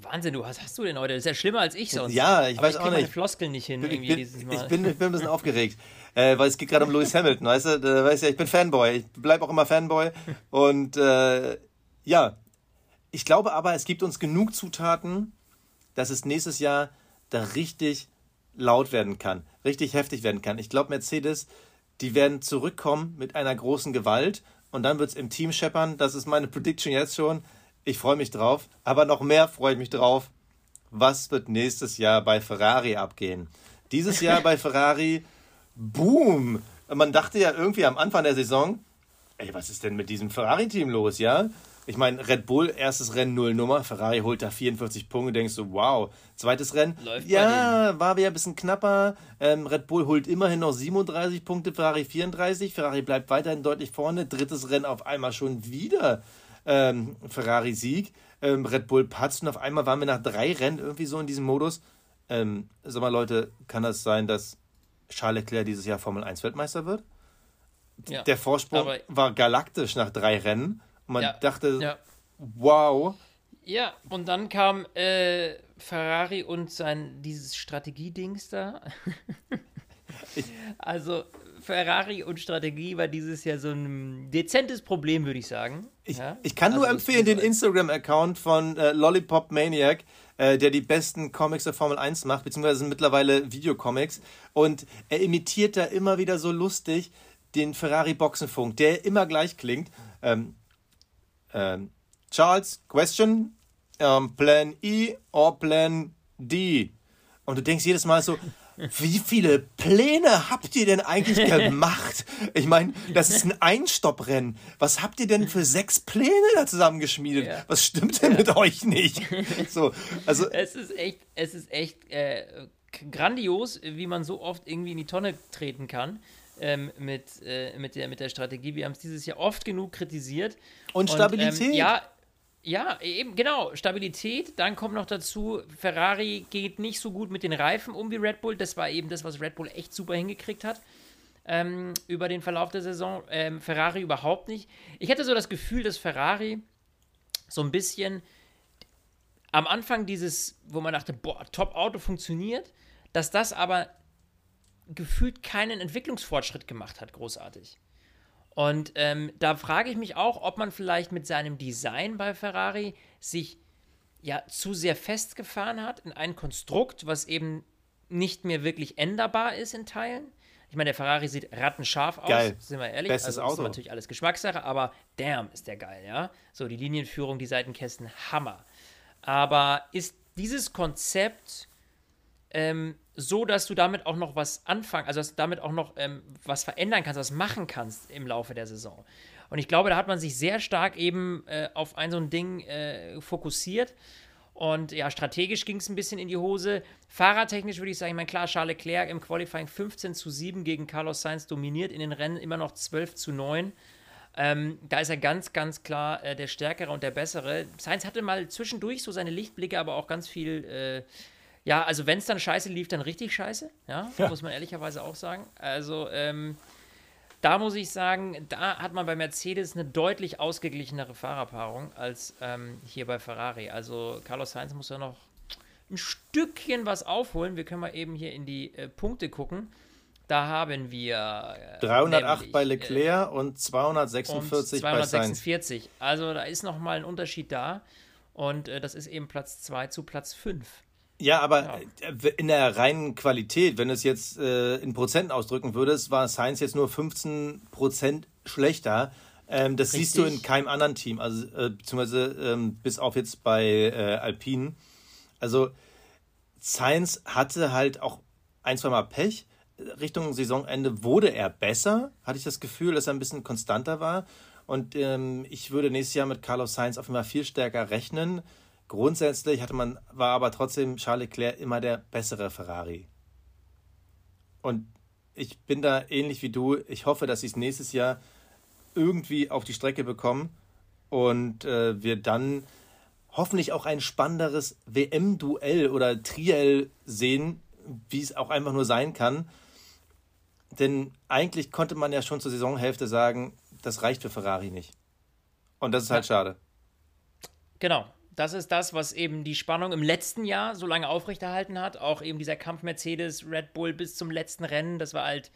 Wahnsinn, du, was hast du denn heute? Das ist ja schlimmer als ich sonst. Ja, ich Aber weiß ich auch nicht. Ich Floskeln nicht hin. Ich bin, ich bin, ich bin, ein bisschen aufgeregt, äh, weil es geht gerade um Lewis Hamilton, weißt du? Da, weißt ja, ich bin Fanboy. Ich bleibe auch immer Fanboy. Und äh, ja, ich glaube aber, es gibt uns genug Zutaten, dass es nächstes Jahr da richtig laut werden kann, richtig heftig werden kann. Ich glaube, Mercedes, die werden zurückkommen mit einer großen Gewalt und dann wird es im Team scheppern. Das ist meine Prediction jetzt schon. Ich freue mich drauf. Aber noch mehr freue ich mich drauf. Was wird nächstes Jahr bei Ferrari abgehen? Dieses Jahr bei Ferrari, boom! Man dachte ja irgendwie am Anfang der Saison, ey, was ist denn mit diesem Ferrari-Team los, ja? Ich meine, Red Bull, erstes Rennen Null Nummer, Ferrari holt da 44 Punkte, denkst du, wow. Zweites Rennen, Läuft ja, war wieder ein bisschen knapper. Ähm, Red Bull holt immerhin noch 37 Punkte, Ferrari 34. Ferrari bleibt weiterhin deutlich vorne. Drittes Rennen auf einmal schon wieder ähm, Ferrari-Sieg. Ähm, Red Bull patzt und auf einmal waren wir nach drei Rennen irgendwie so in diesem Modus. Ähm, sag mal, Leute, kann das sein, dass Charles Leclerc dieses Jahr Formel 1 Weltmeister wird? Ja, der Vorsprung war galaktisch nach drei Rennen. Man ja, dachte, ja. wow. Ja, und dann kam äh, Ferrari und sein dieses Strategiedings da. also Ferrari und Strategie war dieses Jahr so ein dezentes Problem, würde ich sagen. Ich, ja? ich kann also nur empfehlen den Instagram-Account von äh, Lollipop Maniac, äh, der die besten Comics der Formel 1 macht, beziehungsweise sind mittlerweile Videocomics. Und er imitiert da immer wieder so lustig den Ferrari Boxenfunk, der immer gleich klingt. Ähm, ähm, Charles, question, ähm, Plan E or Plan D? Und du denkst jedes Mal so, wie viele Pläne habt ihr denn eigentlich gemacht? Ich meine, das ist ein Einstopprennen. Was habt ihr denn für sechs Pläne da zusammengeschmiedet? Ja. Was stimmt denn ja. mit euch nicht? So, also es ist echt, es ist echt äh, grandios, wie man so oft irgendwie in die Tonne treten kann ähm, mit, äh, mit, der, mit der Strategie. Wir haben es dieses Jahr oft genug kritisiert. Und Stabilität. Und, ähm, ja, ja, eben, genau. Stabilität. Dann kommt noch dazu, Ferrari geht nicht so gut mit den Reifen um wie Red Bull. Das war eben das, was Red Bull echt super hingekriegt hat. Ähm, über den Verlauf der Saison. Ähm, Ferrari überhaupt nicht. Ich hatte so das Gefühl, dass Ferrari so ein bisschen am Anfang dieses, wo man dachte, boah, Top-Auto funktioniert, dass das aber gefühlt keinen Entwicklungsfortschritt gemacht hat, großartig. Und ähm, da frage ich mich auch, ob man vielleicht mit seinem Design bei Ferrari sich ja zu sehr festgefahren hat in ein Konstrukt, was eben nicht mehr wirklich änderbar ist in Teilen. Ich meine, der Ferrari sieht rattenscharf aus, geil. sind wir ehrlich. Bestes also, Auto. ist natürlich alles Geschmackssache, aber damn, ist der geil, ja. So, die Linienführung, die Seitenkästen, Hammer. Aber ist dieses Konzept ähm, so, dass du damit auch noch was anfangen, also dass du damit auch noch ähm, was verändern kannst, was machen kannst im Laufe der Saison. Und ich glaube, da hat man sich sehr stark eben äh, auf ein so ein Ding äh, fokussiert. Und ja, strategisch ging es ein bisschen in die Hose. Fahrertechnisch würde ich sagen, ich meine, klar, Charles Leclerc im Qualifying 15 zu 7 gegen Carlos Sainz dominiert, in den Rennen immer noch 12 zu 9. Ähm, da ist er ganz, ganz klar äh, der Stärkere und der Bessere. Sainz hatte mal zwischendurch so seine Lichtblicke, aber auch ganz viel, äh, ja, also wenn es dann scheiße lief, dann richtig scheiße, ja, Ja. muss man ehrlicherweise auch sagen. Also, ähm, da muss ich sagen, da hat man bei Mercedes eine deutlich ausgeglichenere Fahrerpaarung als ähm, hier bei Ferrari. Also Carlos Sainz muss ja noch ein Stückchen was aufholen. Wir können mal eben hier in die äh, Punkte gucken. Da haben wir äh, 308 nämlich, bei äh, Leclerc und und 246 bei Sainz. 246. Also da ist noch mal ein Unterschied da. Und äh, das ist eben Platz 2 zu Platz 5. Ja, aber äh, in der reinen Qualität, wenn du es jetzt äh, in Prozenten ausdrücken würdest, war Sainz jetzt nur 15 Prozent schlechter. Ähm, das siehst du in Richtig. keinem anderen Team, also äh, beziehungsweise ähm, bis auf jetzt bei äh, Alpine. Also Sainz hatte halt auch ein, zwei Mal Pech. Richtung Saisonende wurde er besser, hatte ich das Gefühl, dass er ein bisschen konstanter war. Und ähm, ich würde nächstes Jahr mit Carlos Sainz auf jeden Fall viel stärker rechnen. Grundsätzlich hatte man, war aber trotzdem Charles Leclerc immer der bessere Ferrari. Und ich bin da ähnlich wie du. Ich hoffe, dass sie es nächstes Jahr irgendwie auf die Strecke bekommen und äh, wir dann hoffentlich auch ein spannenderes WM-Duell oder Triell sehen, wie es auch einfach nur sein kann. Denn eigentlich konnte man ja schon zur Saisonhälfte sagen, das reicht für Ferrari nicht. Und das ist halt schade. Genau. Das ist das, was eben die Spannung im letzten Jahr so lange aufrechterhalten hat. Auch eben dieser Kampf Mercedes, Red Bull bis zum letzten Rennen. Das war halt,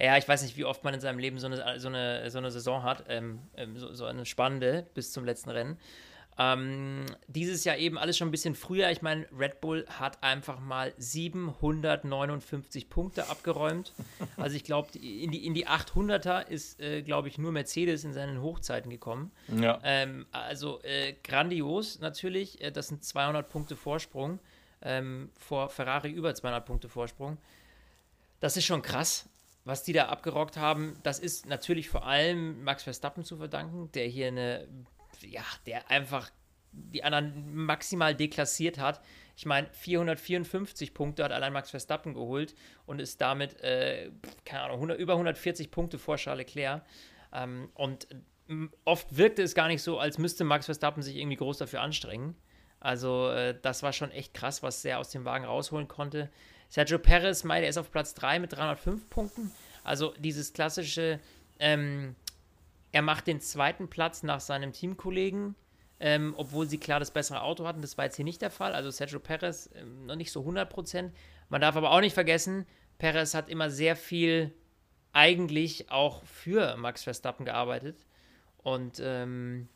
ja, ich weiß nicht, wie oft man in seinem Leben so eine, so eine, so eine Saison hat. Ähm, ähm, so, so eine spannende bis zum letzten Rennen. Ähm, dieses Jahr eben alles schon ein bisschen früher. Ich meine, Red Bull hat einfach mal 759 Punkte abgeräumt. Also ich glaube, in die, in die 800er ist, äh, glaube ich, nur Mercedes in seinen Hochzeiten gekommen. Ja. Ähm, also äh, grandios natürlich. Äh, das sind 200 Punkte Vorsprung ähm, vor Ferrari über 200 Punkte Vorsprung. Das ist schon krass, was die da abgerockt haben. Das ist natürlich vor allem Max Verstappen zu verdanken, der hier eine, ja, der einfach die anderen maximal deklassiert hat. Ich meine, 454 Punkte hat allein Max Verstappen geholt und ist damit, äh, keine Ahnung, 100, über 140 Punkte vor Charles Leclerc. Ähm, und oft wirkte es gar nicht so, als müsste Max Verstappen sich irgendwie groß dafür anstrengen. Also, äh, das war schon echt krass, was er aus dem Wagen rausholen konnte. Sergio Perez, Mai, der ist auf Platz 3 mit 305 Punkten. Also, dieses klassische, ähm, er macht den zweiten Platz nach seinem Teamkollegen, ähm, obwohl sie klar das bessere Auto hatten. Das war jetzt hier nicht der Fall. Also Sergio Perez ähm, noch nicht so 100%. Man darf aber auch nicht vergessen, Perez hat immer sehr viel eigentlich auch für Max Verstappen gearbeitet. Und ähm,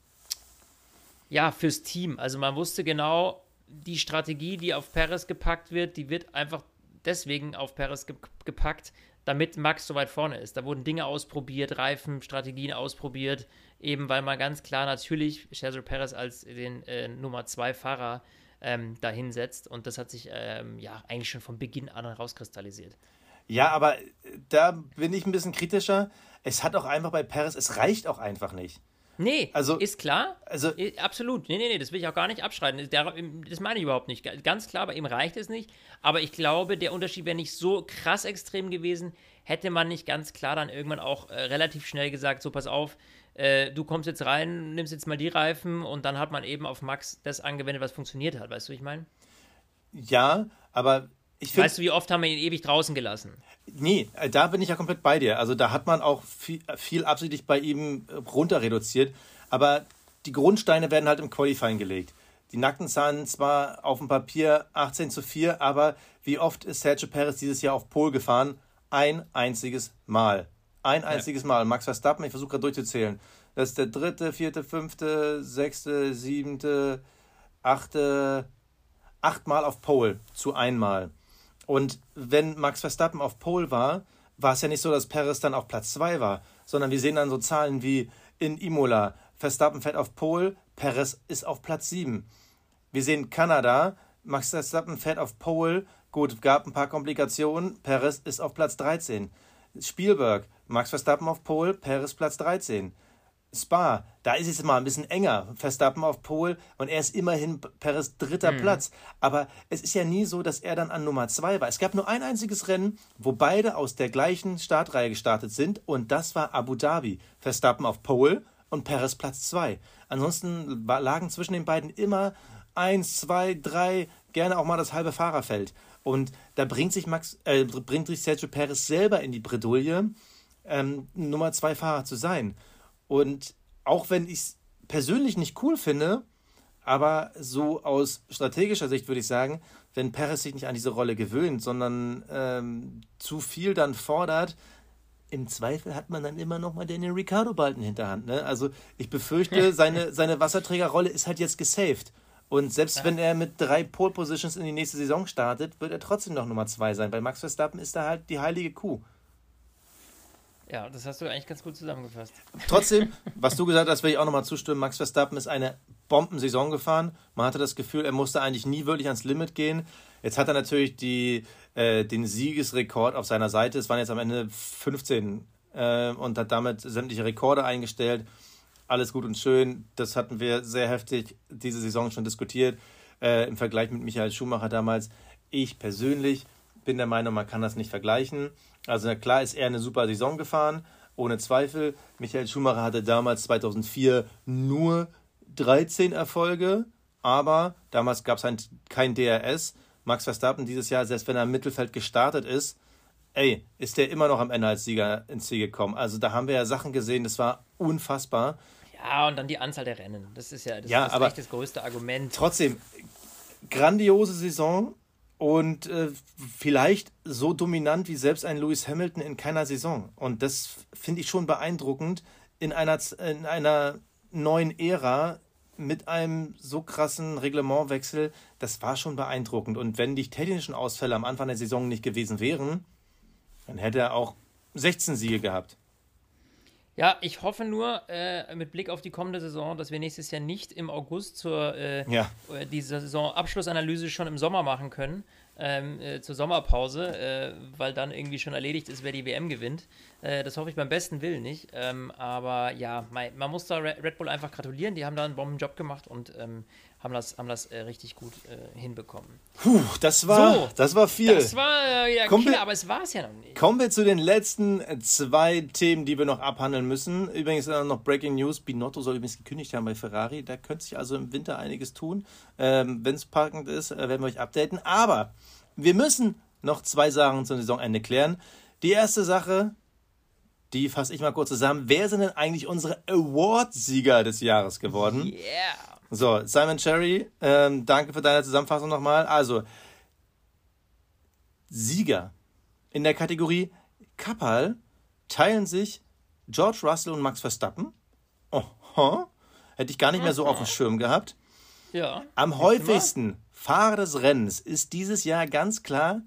ja, fürs Team. Also man wusste genau, die Strategie, die auf Perez gepackt wird, die wird einfach deswegen auf Perez ge gepackt, damit Max so weit vorne ist. Da wurden Dinge ausprobiert, Reifen, Strategien ausprobiert, eben weil man ganz klar natürlich Sergio Perez als den äh, Nummer 2 Fahrer ähm, dahinsetzt. Und das hat sich ähm, ja eigentlich schon von Beginn an herauskristallisiert. Ja, aber da bin ich ein bisschen kritischer. Es hat auch einfach bei Perez, es reicht auch einfach nicht. Nee, Also- ist klar. also- absolut. Nee, nee, nee, das will ich auch gar nicht abschreiten. Das meine ich überhaupt nicht. Ganz klar, bei ihm reicht es nicht. Aber ich glaube, der Unterschied wäre nicht so krass extrem gewesen, hätte man nicht ganz klar dann irgendwann auch äh, relativ schnell gesagt, so pass auf, äh, du kommst jetzt rein, nimmst jetzt mal die Reifen und dann hat man eben auf Max das angewendet, was funktioniert hat. Weißt du, wie ich meine? Ja, aber ich finde. Weißt du, wie oft haben wir ihn ewig draußen gelassen? Nee, da bin ich ja komplett bei dir. Also da hat man auch viel, viel absichtlich bei ihm äh, runter reduziert. Aber die Grundsteine werden halt im Qualifying gelegt. Die nackten Zahlen zwar auf dem Papier 18 zu 4, aber wie oft ist Sergio Perez dieses Jahr auf Pol gefahren? Ein einziges Mal. Ein einziges Mal. Max Verstappen, ich versuche gerade durchzuzählen. Das ist der dritte, vierte, fünfte, sechste, siebente, achte, achtmal auf Pole zu einmal. Und wenn Max Verstappen auf Pole war, war es ja nicht so, dass Perez dann auf Platz zwei war, sondern wir sehen dann so Zahlen wie in Imola, Verstappen fährt auf Pole, Perez ist auf Platz sieben. Wir sehen Kanada, Max Verstappen fährt auf Pole, gut, gab ein paar Komplikationen, Perez ist auf Platz 13. Spielberg, Max Verstappen auf Pole, Perez Platz 13. Spa, da ist es mal ein bisschen enger. Verstappen auf Pole und er ist immerhin Perez dritter Mhm. Platz. Aber es ist ja nie so, dass er dann an Nummer zwei war. Es gab nur ein einziges Rennen, wo beide aus der gleichen Startreihe gestartet sind und das war Abu Dhabi. Verstappen auf Pole und Perez Platz zwei. Ansonsten lagen zwischen den beiden immer eins, zwei, drei, gerne auch mal das halbe Fahrerfeld. Und da bringt sich Max, äh, bringt sich Sergio Perez selber in die Bredouille, ähm, Nummer zwei Fahrer zu sein. Und auch wenn ich es persönlich nicht cool finde, aber so aus strategischer Sicht würde ich sagen, wenn Perez sich nicht an diese Rolle gewöhnt, sondern ähm, zu viel dann fordert, im Zweifel hat man dann immer noch mal den Ricardo bald in Hinterhand. Ne? Also ich befürchte, seine, seine Wasserträgerrolle ist halt jetzt gesaved. Und selbst wenn er mit drei Pole Positions in die nächste Saison startet, wird er trotzdem noch Nummer zwei sein. Bei Max Verstappen ist er halt die heilige Kuh. Ja, das hast du eigentlich ganz gut zusammengefasst. Trotzdem, was du gesagt hast, will ich auch nochmal zustimmen. Max Verstappen ist eine Bombensaison gefahren. Man hatte das Gefühl, er musste eigentlich nie wirklich ans Limit gehen. Jetzt hat er natürlich die, äh, den Siegesrekord auf seiner Seite. Es waren jetzt am Ende 15 äh, und hat damit sämtliche Rekorde eingestellt. Alles gut und schön. Das hatten wir sehr heftig diese Saison schon diskutiert. Äh, Im Vergleich mit Michael Schumacher damals. Ich persönlich bin der Meinung, man kann das nicht vergleichen. Also klar ist er eine super Saison gefahren, ohne Zweifel. Michael Schumacher hatte damals 2004 nur 13 Erfolge, aber damals gab es ein, kein DRS. Max Verstappen dieses Jahr, selbst wenn er im Mittelfeld gestartet ist, ey, ist der immer noch am Ende als Sieger ins Ziel gekommen. Also da haben wir ja Sachen gesehen, das war unfassbar. Ja, und dann die Anzahl der Rennen. Das ist ja das, Ja, ist aber- das größte Argument. Trotzdem, grandiose Saison und äh, vielleicht so dominant wie selbst ein Lewis Hamilton in keiner Saison. Und das finde ich schon beeindruckend in einer, in einer neuen Ära mit einem so krassen Reglementwechsel. Das war schon beeindruckend. Und wenn die technischen Ausfälle am Anfang der Saison nicht gewesen wären, dann hätte er auch 16 Siege gehabt. Ja, ich hoffe nur, äh, mit Blick auf die kommende Saison, dass wir nächstes Jahr nicht im August zur äh, Ja. äh, diese Saisonabschlussanalyse schon im Sommer machen können, ähm, äh, zur Sommerpause, äh, weil dann irgendwie schon erledigt ist, wer die WM gewinnt. Äh, das hoffe ich beim besten Willen nicht. Ähm, aber ja, mei, man muss da Re- Red Bull einfach gratulieren. Die haben da einen Bombenjob gemacht und ähm, haben das, haben das äh, richtig gut äh, hinbekommen. Puh, das war, So, das war viel. Das war äh, ja Kommen wir- Killer, aber es war es ja noch nicht. Kommen wir zu den letzten äh, zwei Themen, die wir noch abhandeln müssen. Übrigens noch Breaking News. Binotto soll übrigens gekündigt haben bei Ferrari. Da könnte sich also im Winter einiges tun. Ähm, Wenn es packend ist, äh, werden wir euch updaten. Aber wir müssen noch zwei Sachen zum Saisonende klären. Die erste Sache, die fasse ich mal kurz zusammen. Wer sind denn eigentlich unsere Award-Sieger des Jahres geworden? Yeah. So, Simon Cherry, ähm, danke für deine Zusammenfassung nochmal. Also, Sieger in der Kategorie Kappal teilen sich George Russell und Max Verstappen. Oho, hätte ich gar nicht mehr so auf dem Schirm gehabt. Ja. Am häufigsten Fahrer des Rennens ist dieses Jahr ganz klar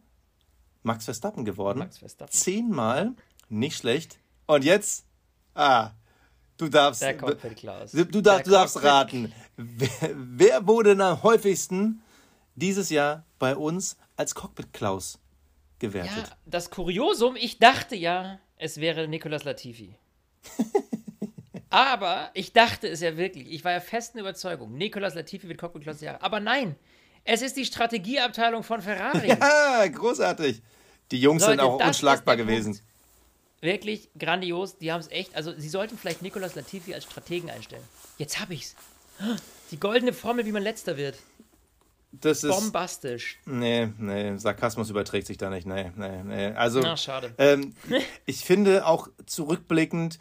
Max Verstappen geworden. Max Verstappen. Zehnmal, nicht schlecht. Und jetzt, ah, du darfst, Der Cockpit Klaus. du, du, darfst, du Der darfst raten. Wer, wer wurde am häufigsten dieses Jahr bei uns als Cockpit Klaus Ja, gewertet? das Kuriosum, ich dachte ja, es wäre Nicolas Latifi. Aber ich dachte es ja wirklich. Ich war ja festen Überzeugung, Nicolas Latifi wird Cockpit Klaus des Jahres. Aber nein, es ist die Strategieabteilung von Ferrari. Ah, großartig. Die Jungs sind Leute, auch das unschlagbar der gewesen. Punkt. Wirklich grandios. Die haben es echt. Also, sie sollten vielleicht Nicolas Latifi als Strategen einstellen. Jetzt hab ich's. Die goldene Formel, wie man letzter wird. Das ist. Bombastisch. Nee, nee, Sarkasmus überträgt sich da nicht. Nee, nee, nee. Also, Na, schade. ähm, ich finde auch zurückblickend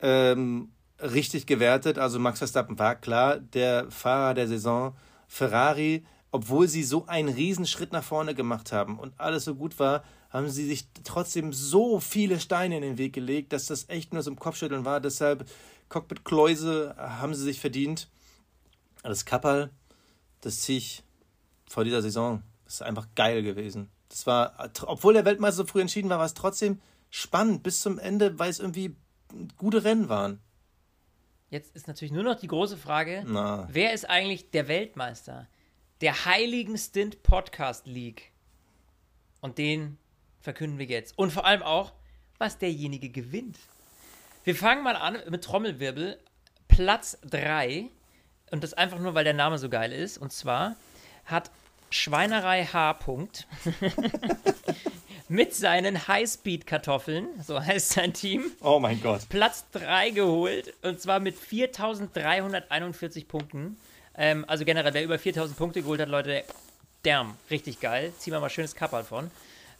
ähm, richtig gewertet. Also, Max Verstappen war klar der Fahrer der Saison. Ferrari, obwohl sie so einen Riesenschritt nach vorne gemacht haben und alles so gut war, haben sie sich trotzdem so viele Steine in den Weg gelegt, dass das echt nur so ein Kopfschütteln war. Deshalb Cockpit Kläuse haben sie sich verdient. Das Kappal, das ziehe ich vor dieser Saison. Das ist einfach geil gewesen. Das war, obwohl der Weltmeister so früh entschieden war, war es trotzdem spannend bis zum Ende, weil es irgendwie gute Rennen waren. Jetzt ist natürlich nur noch die große Frage: Na. Wer ist eigentlich der Weltmeister der Heiligen Stint Podcast League? Und den verkünden wir jetzt. Und vor allem auch, was derjenige gewinnt. Wir fangen mal an mit Trommelwirbel. Platz 3. Und das einfach nur, weil der Name so geil ist. Und zwar hat Schweinerei H. mit seinen Highspeed-Kartoffeln, so heißt sein Team, Oh mein Gott. Platz 3 geholt. Und zwar mit 4341 Punkten. Ähm, also generell, wer über 4000 Punkte geholt hat, Leute, damn, richtig geil. Ziehen wir mal schönes Kapperl von.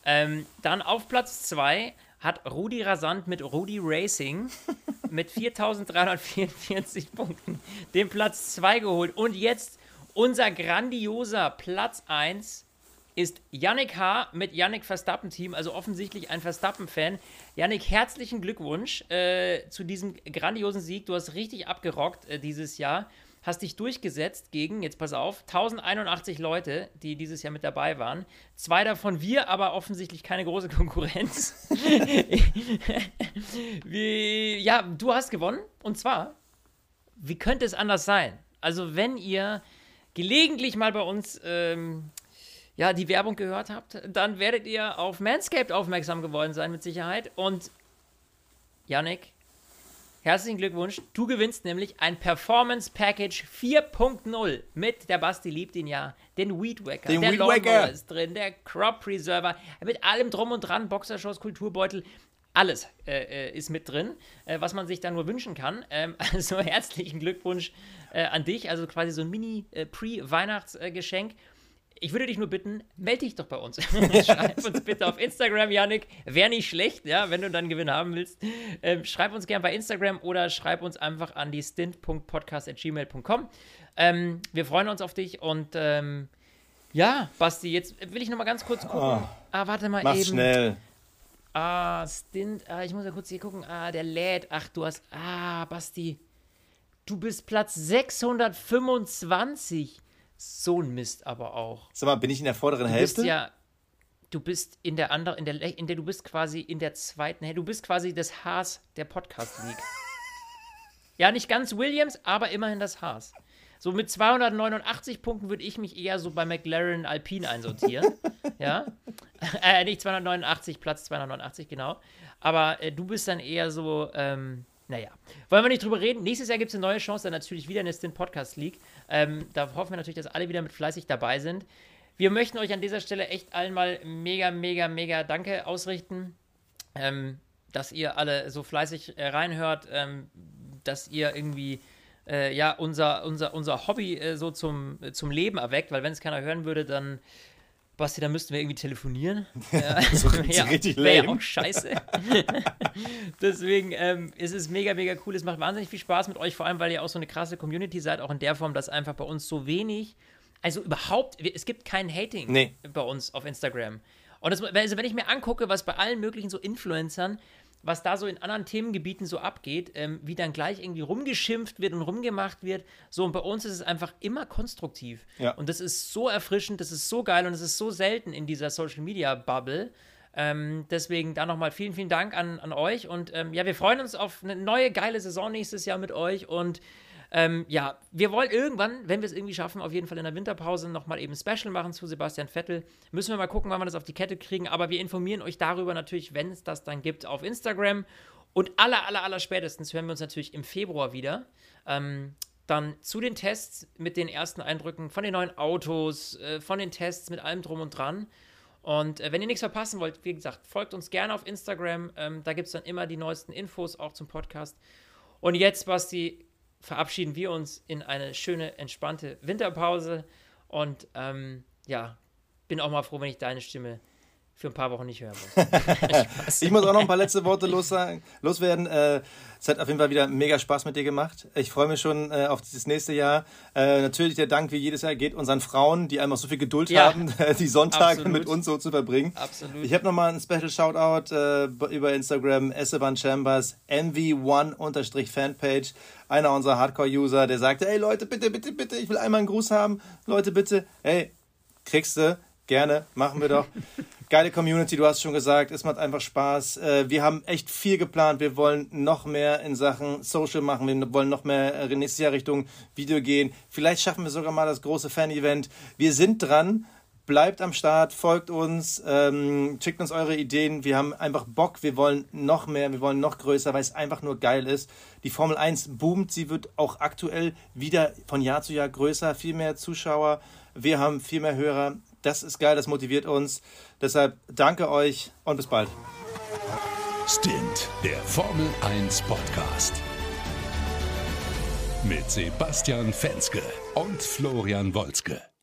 Ähm, dann auf Platz 2 hat Rudi Rasant mit Rudi Racing mit 4344 Punkten den Platz 2 geholt. Und jetzt unser grandioser Platz 1 ist Yannick H. mit Yannick Verstappen Team, also offensichtlich ein Verstappen-Fan. Yannick, herzlichen Glückwunsch äh, zu diesem grandiosen Sieg. Du hast richtig abgerockt äh, dieses Jahr. Hast dich durchgesetzt gegen, jetzt pass auf, 1081 Leute, die dieses Jahr mit dabei waren. Zwei davon wir, aber offensichtlich keine große Konkurrenz. Wie, ja, du hast gewonnen. Und zwar, wie könnte es anders sein? Also, wenn ihr gelegentlich mal bei uns ähm, ja, die Werbung gehört habt, dann werdet ihr auf Manscaped aufmerksam geworden sein, mit Sicherheit. Und Yannick, herzlichen Glückwunsch. Du gewinnst nämlich ein Performance Package 4.0 mit der Basti liebt ihn ja. Den Weed Wacker, Den der Weed Lawnmower ist drin, der Crop Preserver, mit allem drum und dran, Boxershorts, Kulturbeutel. Alles äh, äh, ist mit drin, äh, was man sich da nur wünschen kann. Ähm, also herzlichen Glückwunsch äh, an dich. Also quasi so ein Mini-Pre-Weihnachtsgeschenk. Ich würde dich nur bitten, melde dich doch bei uns. schreib uns bitte auf Instagram, Yannick. Wäre nicht schlecht, ja, wenn du dann Gewinn haben willst. Ähm, schreib uns gern bei Instagram oder schreib uns einfach an die stint.podcast.gmail.com. Ähm, wir freuen uns auf dich und ähm, ja, Basti, jetzt will ich noch mal ganz kurz gucken. Oh. ah, warte mal Mach's eben. schnell. Ah, Stint. Ah, ich muss ja kurz hier gucken. Ah, der lädt. Ach, du hast. Ah, Basti. Du bist Platz 625. So ein Mist aber auch. Sag mal, bin ich in der vorderen Du Hälfte? bist ja. Du bist in der anderen, in der, in der, du bist quasi in der zweiten, Hälfte. du bist quasi das Haas der Podcast League. ja, nicht ganz Williams, aber immerhin das Haas. So mit 289 Punkten würde ich mich eher so bei McLaren Alpine einsortieren. ja. Äh, nicht 289, Platz 289, genau. Aber äh, du bist dann eher so, ähm, naja. Wollen wir nicht drüber reden? Nächstes Jahr gibt es eine neue Chance, dann natürlich wieder in der Podcast League. Ähm, da hoffen wir natürlich, dass alle wieder mit fleißig dabei sind. Wir möchten euch an dieser Stelle echt allen mal mega, mega, mega Danke ausrichten, ähm, dass ihr alle so fleißig äh, reinhört, ähm, dass ihr irgendwie äh, ja unser, unser, unser Hobby äh, so zum, äh, zum Leben erweckt, weil wenn es keiner hören würde, dann Basti, da müssten wir irgendwie telefonieren. Ja, So richtig- richtig Wäre ja lame. auch scheiße. Deswegen ähm, es ist es mega, mega cool. Es macht wahnsinnig viel Spaß mit euch, vor allem, weil ihr auch so eine krasse Community seid, auch in der Form, dass einfach bei uns so wenig, also überhaupt, es gibt kein Hating Nee. bei uns auf Instagram. Und das, also wenn ich mir angucke, was bei allen möglichen so Influencern, was da so in anderen Themengebieten so abgeht, ähm, wie dann gleich irgendwie rumgeschimpft wird und rumgemacht wird. So, und bei uns ist es einfach immer konstruktiv. Ja. Und das ist so erfrischend, das ist so geil und es ist so selten in dieser Social Media Bubble. Ähm, deswegen da nochmal vielen, vielen Dank an, an euch. Und ähm, ja, wir freuen uns auf eine neue geile Saison nächstes Jahr mit euch. Und ähm, ja, wir wollen irgendwann, wenn wir es irgendwie schaffen, auf jeden Fall in der Winterpause nochmal eben Special machen zu Sebastian Vettel. Müssen wir mal gucken, wann wir das auf die Kette kriegen. Aber wir informieren euch darüber natürlich, wenn es das dann gibt, auf Instagram. Und aller, aller, aller spätestens hören wir uns natürlich im Februar wieder. Ähm, dann zu den Tests mit den ersten Eindrücken von den neuen Autos, äh, von den Tests mit allem drum und dran. Und äh, wenn ihr nichts verpassen wollt, wie gesagt, folgt uns gerne auf Instagram. Ähm, da gibt es dann immer die neuesten Infos auch zum Podcast. Und jetzt, Basti, verabschieden wir uns in eine schöne, entspannte Winterpause. Und ähm, ja, bin auch mal froh, wenn ich deine Stimme für ein paar Wochen nicht hören muss. ich muss auch noch ein paar letzte Worte los sagen, loswerden. Äh, es hat auf jeden Fall wieder mega Spaß mit dir gemacht. Ich freue mich schon äh, auf das nächste Jahr. Äh, natürlich der Dank, wie jedes Jahr, geht unseren Frauen, die einfach so viel Geduld ja, haben, die Sonntage absolut. mit uns so zu verbringen. Absolut. Ich habe nochmal ein Special Shoutout über Instagram, Esteban Chambers, MV1-Fanpage. Einer unserer Hardcore-User, der sagte, hey Leute, bitte, bitte, bitte, ich will einmal einen Gruß haben. Leute, bitte, hey, kriegst du, gerne, machen wir doch. geile Community, du hast schon gesagt, es macht einfach Spaß. Äh, wir haben echt viel geplant. Wir wollen noch mehr in Sachen Social machen. Wir wollen noch mehr äh, nächstes Jahr Richtung Video gehen. Vielleicht schaffen wir sogar mal das große Fan-Event. Wir sind dran. Bleibt am Start, folgt uns, ähm, schickt uns eure Ideen. Wir haben einfach Bock, wir wollen noch mehr, wir wollen noch größer, weil es einfach nur geil ist. Die Formel 1 boomt, sie wird auch aktuell wieder von Jahr zu Jahr größer, viel mehr Zuschauer. Wir haben viel mehr Hörer. Das ist geil, das motiviert uns. Deshalb danke euch und bis bald. Stint, der Formel 1 Podcast. Mit Sebastian Fenske und Florian Wolzke.